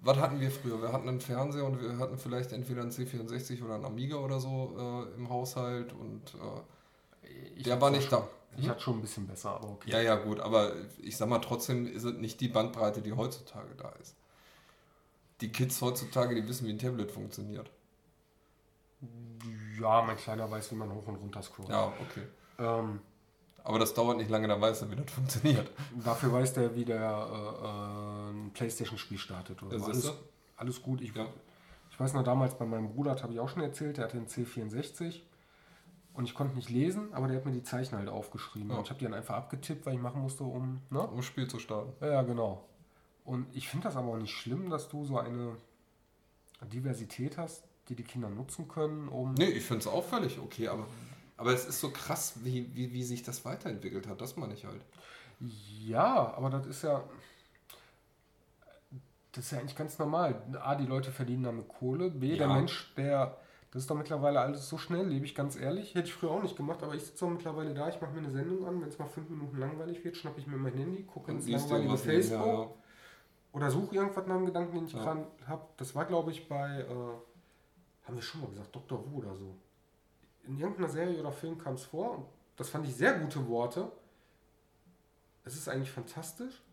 was hatten wir früher? Wir hatten einen Fernseher und wir hatten vielleicht entweder einen C64 oder einen Amiga oder so äh, im Haushalt und äh, Ich Der war nicht schon, da. Ich Hm? hatte schon ein bisschen besser, aber okay. Ja, ja, gut, aber ich sag mal, trotzdem ist es nicht die Bandbreite, die heutzutage da ist. Die Kids heutzutage, die wissen, wie ein Tablet funktioniert. Ja, mein Kleiner weiß, wie man hoch und runter scrollt. Ja, okay. Ähm, Aber das dauert nicht lange, dann weiß er, wie das funktioniert. dafür weiß der, wie der äh, äh, ein Playstation-Spiel startet. Oder Ja, so. alles, alles gut. Ich, Ja. ich weiß noch damals bei meinem Bruder, das habe ich auch schon erzählt, der hatte einen C64 und ich konnte nicht lesen, aber der hat mir die Zeichen halt aufgeschrieben. Ja. Und ich habe die dann einfach abgetippt, weil ich machen musste, um. Ne? Um Spiel zu starten. Ja, ja, genau. Und ich finde das aber auch nicht schlimm, dass du so eine Diversität hast, die die Kinder nutzen können, um. Nee, ich finde es auch völlig okay, aber, aber es ist so krass, wie, wie, wie sich das weiterentwickelt hat. Das meine ich halt. Ja, aber das ist ja. Das ist ja eigentlich ganz normal. A, die Leute verdienen damit Kohle. B, der Ja. Mensch, der. Das ist doch mittlerweile alles so schnell, lebe ich ganz ehrlich. Hätte ich früher auch nicht gemacht, aber ich sitze doch mittlerweile da, ich mache mir eine Sendung an. Wenn es mal fünf Minuten langweilig wird, schnappe ich mir mein Handy, gucke ins langweilige Facebook nebenher, ja. oder suche irgendwas nach einem Gedanken, den ich Ja. gerade habe. Das war, glaube ich, bei. Äh, haben wir schon mal gesagt, Dr. Wu oder so. In irgendeiner Serie oder Film kam es vor und das fand ich sehr gute Worte. Es ist eigentlich fantastisch,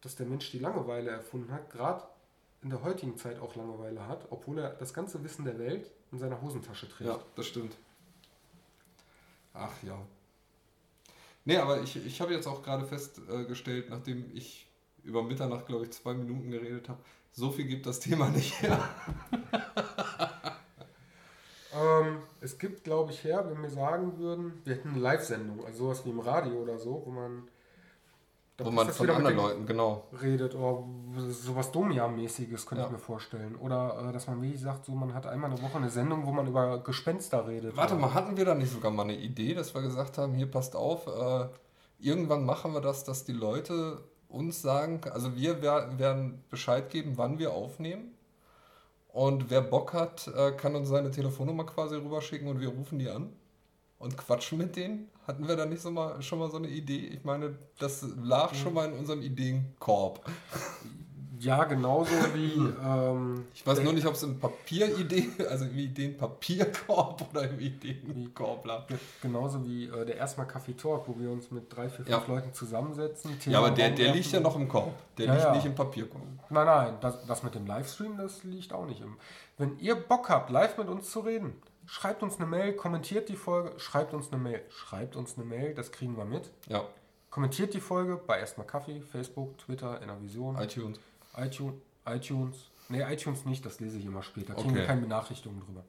dass der Mensch die Langeweile erfunden hat, gerade in der heutigen Zeit auch Langeweile hat, obwohl er das ganze Wissen der Welt in seiner Hosentasche trägt. Ja, das stimmt. Ach ja. Nee, aber ich, ich habe jetzt auch gerade festgestellt, nachdem ich über Mitternacht, glaube ich, zwei Minuten geredet habe, so viel gibt das Thema nicht her. *laughs* Ähm, es gibt, glaube ich, her, wenn wir sagen würden, wir hätten eine Live-Sendung, also sowas wie im Radio oder so, wo man. Wo man von anderen den- Leuten, genau. redet oder sowas Domian-mäßiges könnte Ja. ich mir vorstellen. Oder äh, dass man wirklich sagt, so man hat einmal eine Woche eine Sendung, wo man über Gespenster redet. Warte mal, hatten wir da nicht sogar mal eine Idee, dass wir gesagt haben, hier passt auf, äh, irgendwann machen wir das, dass die Leute uns sagen, also wir wer- werden Bescheid geben, wann wir aufnehmen. Und wer Bock hat, äh, kann uns seine Telefonnummer quasi rüberschicken und wir rufen die an und quatschen mit denen. Hatten wir da nicht so mal, schon mal so eine Idee? Ich meine, das lag schon mal in unserem Ideenkorb. *laughs* Ja, genauso wie. ähm, Ich weiß nur nicht, ob es im Papieridee, *laughs* also im Ideenpapierkorb *laughs* oder im Ideenkorb lag. ge- genauso wie äh, der erstmal Kaffee Talk, wo wir uns mit drei, vier, fünf Ja. Leuten zusammensetzen. Ja, aber der, der liegt ja noch im Korb. Der Ja, liegt ja. nicht im Papierkorb. Nein, nein, das, das mit dem Livestream, das liegt auch nicht im. Wenn ihr Bock habt, live mit uns zu reden, schreibt uns eine Mail, kommentiert die Folge, schreibt uns eine Mail, schreibt uns eine Mail, das kriegen wir mit. Ja, Kommentiert die Folge bei erstmal Kaffee, Facebook, Twitter, in der Vision. iTunes. iTunes, iTunes. Nee, iTunes nicht, das lese ich immer später. Kriegen wir Okay. keine Benachrichtigungen drüber.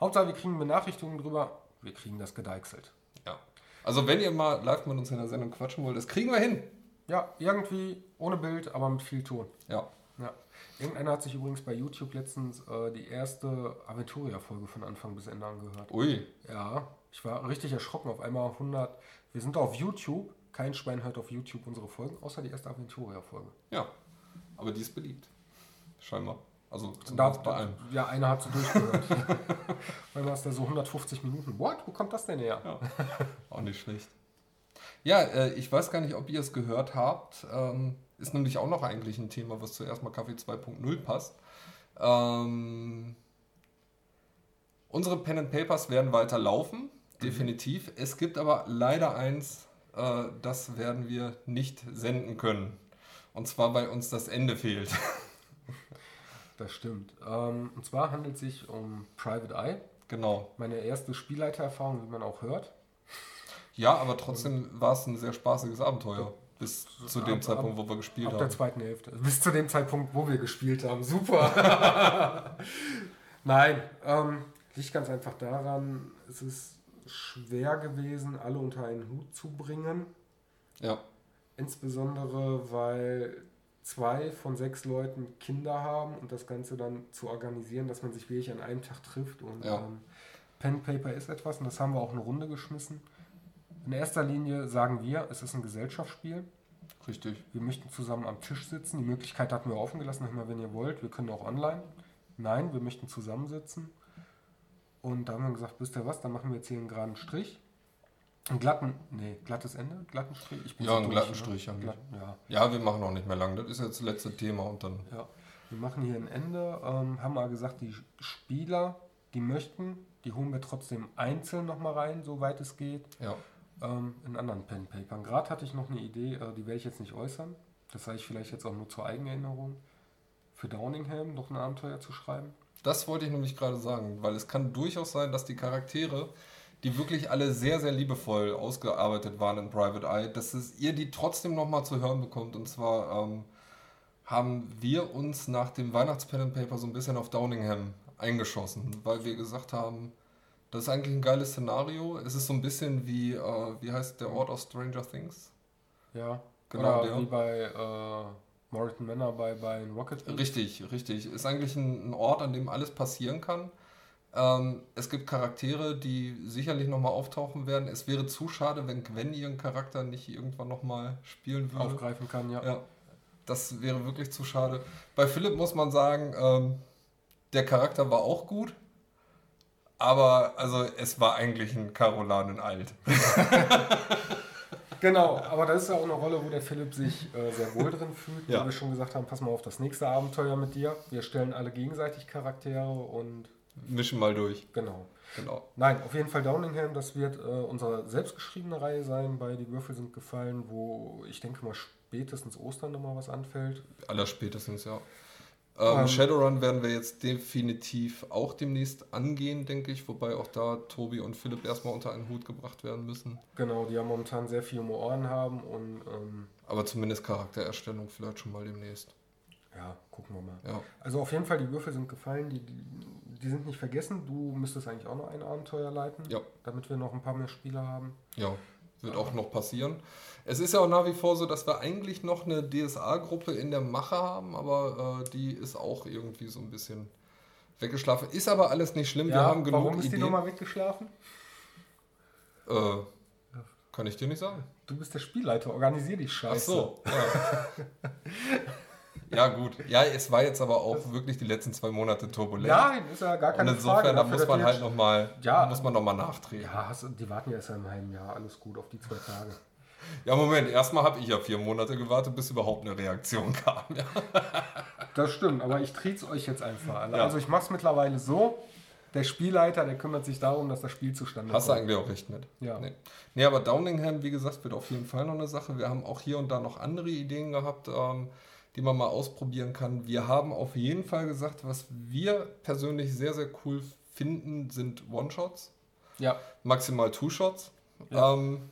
Hauptsache, wir kriegen Benachrichtigungen drüber, wir kriegen das gedeichselt. Ja. Also wenn ihr mal live mit uns in der Sendung quatschen wollt, das kriegen wir hin. Ja, irgendwie ohne Bild, aber mit viel Ton. Ja. Ja. Irgendeiner hat sich übrigens bei YouTube letztens äh, die erste Aventuria-Folge von Anfang bis Ende angehört. Ui. Ja, Ich war richtig erschrocken auf einmal 100. Wir sind auf YouTube. Kein Schwein hört auf YouTube unsere Folgen, außer die erste Aventuria-Folge. Ja, aber die ist beliebt. Scheinbar. Also da, bei allen. Ja, einer hat sie durchgehört. *laughs* Weil man ist da so 150 Minuten. What? Wo kommt das denn her? Ja. Auch nicht schlecht. Ja, äh, ich weiß gar nicht, ob ihr es gehört habt. Ähm, ist nämlich auch noch eigentlich ein Thema, was zuerst mal Kaffee 2.0 passt. Ähm, unsere Pen and Papers werden weiter laufen, definitiv. Mhm. Es gibt aber leider eins, äh, das werden wir nicht senden können. Und zwar, weil uns das Ende fehlt. Das stimmt. Ähm, und zwar handelt es sich um Private Eye. Genau. Meine erste Spielleitererfahrung, wie man auch hört. Ja, aber trotzdem war es ein sehr spaßiges Abenteuer. Bis zu dem ab, Zeitpunkt, wo wir gespielt ab haben. Ab der zweiten Hälfte. *laughs* Bis zu dem Zeitpunkt, wo wir gespielt haben. Super. *laughs* Nein, ähm, liegt ganz einfach daran, es ist schwer gewesen, alle unter einen Hut zu bringen. Ja. Insbesondere, weil zwei von sechs Leuten Kinder haben und das Ganze dann zu organisieren, dass man sich wirklich an einem Tag trifft. Und ja. ähm, Pen Paper ist etwas und das haben wir auch eine Runde geschmissen. In erster Linie sagen wir, es ist ein Gesellschaftsspiel. Richtig. Wir möchten zusammen am Tisch sitzen. Die Möglichkeit hatten wir offen gelassen, immer wenn ihr wollt. Wir können auch online. Nein, wir möchten zusammensitzen. Und da haben wir gesagt, wisst ihr was, dann machen wir jetzt hier einen geraden Strich. Einen glatten, nee, glattes Ende, glatten Strich. Ich bin ja, einen glatten Strich haben Glatt, ja. ja, wir machen auch nicht mehr lang. Das ist jetzt das letzte Thema und dann. Ja, wir machen hier ein Ende. Ähm, haben mal gesagt, die Spieler, die möchten, die holen wir trotzdem einzeln nochmal rein, soweit es geht. Ja ähm, in anderen Pen Papern. Gerade hatte ich noch eine Idee, äh, die werde ich jetzt nicht äußern. Das sage ich vielleicht jetzt auch nur zur Eigenerinnerung. Für Downingham noch ein Abenteuer zu schreiben. Das wollte ich nämlich gerade sagen, weil es kann durchaus sein, dass die Charaktere, die wirklich alle sehr, sehr liebevoll ausgearbeitet waren in Private Eye, dass es ihr die trotzdem nochmal zu hören bekommt. Und zwar ähm, haben wir uns nach dem Weihnachtspen Paper so ein bisschen auf Downingham eingeschossen, weil wir gesagt haben, das ist eigentlich ein geiles Szenario. Es ist so ein bisschen wie, äh, wie heißt der Ort aus Stranger Things? Ja, genau. Oder wie bei äh, Morton Manor bei, bei Rocket League. Richtig, richtig. Ist eigentlich ein, ein Ort, an dem alles passieren kann. Ähm, es gibt Charaktere, die sicherlich nochmal auftauchen werden. Es wäre zu schade, wenn Gwen ihren Charakter nicht irgendwann nochmal spielen würde. Aufgreifen kann, ja. ja. Das wäre wirklich zu schade. Bei Philipp muss man sagen, ähm, der Charakter war auch gut. Aber also es war eigentlich ein Karolanen alt. *laughs* genau, aber das ist ja auch eine Rolle, wo der Philipp sich äh, sehr wohl drin fühlt. Ja. Wo wir schon gesagt haben, pass mal auf das nächste Abenteuer mit dir. Wir stellen alle gegenseitig Charaktere und mischen mal durch. Genau. Genau. Nein, auf jeden Fall Downingham, das wird äh, unsere selbstgeschriebene Reihe sein, bei Die Würfel sind gefallen, wo ich denke mal spätestens Ostern nochmal was anfällt. Aller spätestens, ja. Ähm, ähm, Shadowrun werden wir jetzt definitiv auch demnächst angehen, denke ich, wobei auch da Tobi und Philipp erstmal unter einen Hut gebracht werden müssen. Genau, die ja momentan sehr viel um Ohren haben und. Ähm, Aber zumindest Charaktererstellung vielleicht schon mal demnächst. Ja, gucken wir mal. Ja. Also auf jeden Fall, die Würfel sind gefallen, die, die, die sind nicht vergessen. Du müsstest eigentlich auch noch ein Abenteuer leiten, ja. damit wir noch ein paar mehr Spieler haben. Ja, wird auch noch passieren. Es ist ja auch nach wie vor so, dass wir eigentlich noch eine DSA-Gruppe in der Mache haben, aber äh, die ist auch irgendwie so ein bisschen weggeschlafen. Ist aber alles nicht schlimm. Ja, wir haben genug warum ist Ideen. die nochmal weggeschlafen? Äh, kann ich dir nicht sagen. Du bist der Spielleiter, organisier die Scheiße. Ach so, ja. *laughs* ja, gut. Ja, es war jetzt aber auch wirklich die letzten zwei Monate turbulent. Ja, ist ja gar keine Und insofern, Frage. da muss man halt nochmal ja, noch nachtreten. Ja, hast, die warten ja erst in einem halben Jahr. Alles gut auf die zwei Tage. Ja, Moment, erstmal habe ich ja vier Monate gewartet, bis überhaupt eine Reaktion kam. Ja. *laughs* Das stimmt, aber ich es euch jetzt einfach. Ja. Also ich mache es mittlerweile so, der Spielleiter, der kümmert sich darum, dass das Spiel zustande kommt. Hast du eigentlich auch recht mit. Ja. Nee. nee, aber Downingham, wie gesagt, wird auf jeden Fall noch eine Sache. Wir haben auch hier und da noch andere Ideen gehabt, ähm, die man mal ausprobieren kann. Wir haben auf jeden Fall gesagt, was wir persönlich sehr, sehr cool finden, sind One-Shots. Ja. Maximal Two-Shots. Ja. Ähm,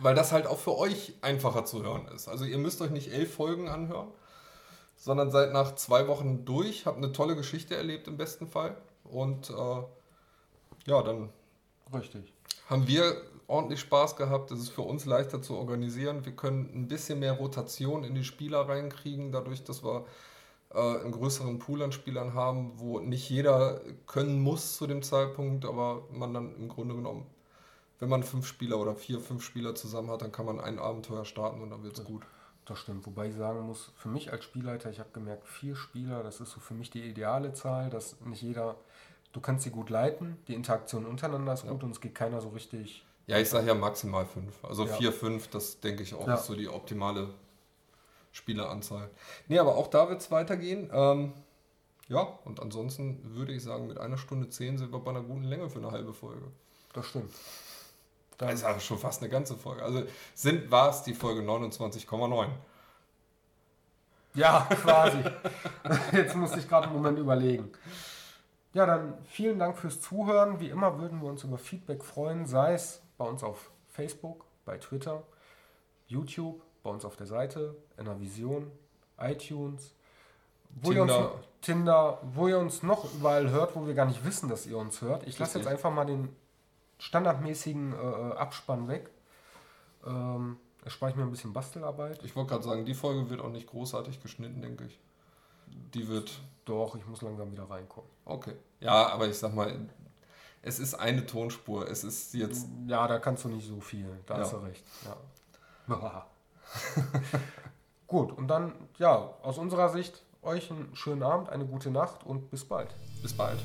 weil das halt auch für euch einfacher zu hören ist. Also ihr müsst euch nicht elf Folgen anhören, sondern seid nach zwei Wochen durch, habt eine tolle Geschichte erlebt im besten Fall. Und äh, ja, dann Richtig. haben wir ordentlich Spaß gehabt. Es ist für uns leichter zu organisieren. Wir können ein bisschen mehr Rotation in die Spieler reinkriegen, dadurch, dass wir äh, einen größeren Pool an Spielern haben, wo nicht jeder können muss zu dem Zeitpunkt, aber man dann im Grunde genommen, wenn man fünf Spieler oder vier, fünf Spieler zusammen hat, dann kann man ein Abenteuer starten und dann wird es gut. Das stimmt, wobei ich sagen muss, für mich als Spielleiter, ich habe gemerkt, vier Spieler, das ist so für mich die ideale Zahl, dass nicht jeder, du kannst sie gut leiten, die Interaktion untereinander ist ja. gut und es geht keiner so richtig. Ja, ich sage ja maximal fünf. Also ja. vier, fünf, das denke ich auch ja. ist so die optimale Spieleranzahl. Nee, aber auch da wird es weitergehen. Ähm, ja, und ansonsten würde ich sagen, mit einer Stunde zehn sind wir bei einer guten Länge für eine halbe Folge. Das stimmt. Das ist aber schon fast eine ganze Folge. Also sind war es die Folge 29,9. Ja, quasi. *laughs* Jetzt musste ich gerade einen Moment überlegen. Ja, dann vielen Dank fürs Zuhören. Wie immer würden wir uns über Feedback freuen, sei es bei uns auf Facebook, bei Twitter, YouTube, bei uns auf der Seite, in der Vision, iTunes, wo Tinder. Ihr uns, Tinder, wo ihr uns noch überall hört, wo wir gar nicht wissen, dass ihr uns hört. Ich lasse jetzt einfach mal den standardmäßigen äh, Abspann weg. Ähm, erspare ich mir ein bisschen Bastelarbeit. Ich wollte gerade sagen, die Folge wird auch nicht großartig geschnitten, denke ich. Die wird. Doch, ich muss langsam wieder reinkommen. Okay. Ja, aber ich sag mal, es ist eine Tonspur. Es ist jetzt. Ja, da kannst du nicht so viel. Da ja. hast du recht. Ja. *laughs* Gut, und dann, ja, aus unserer Sicht euch einen schönen Abend, eine gute Nacht und bis bald. Bis bald.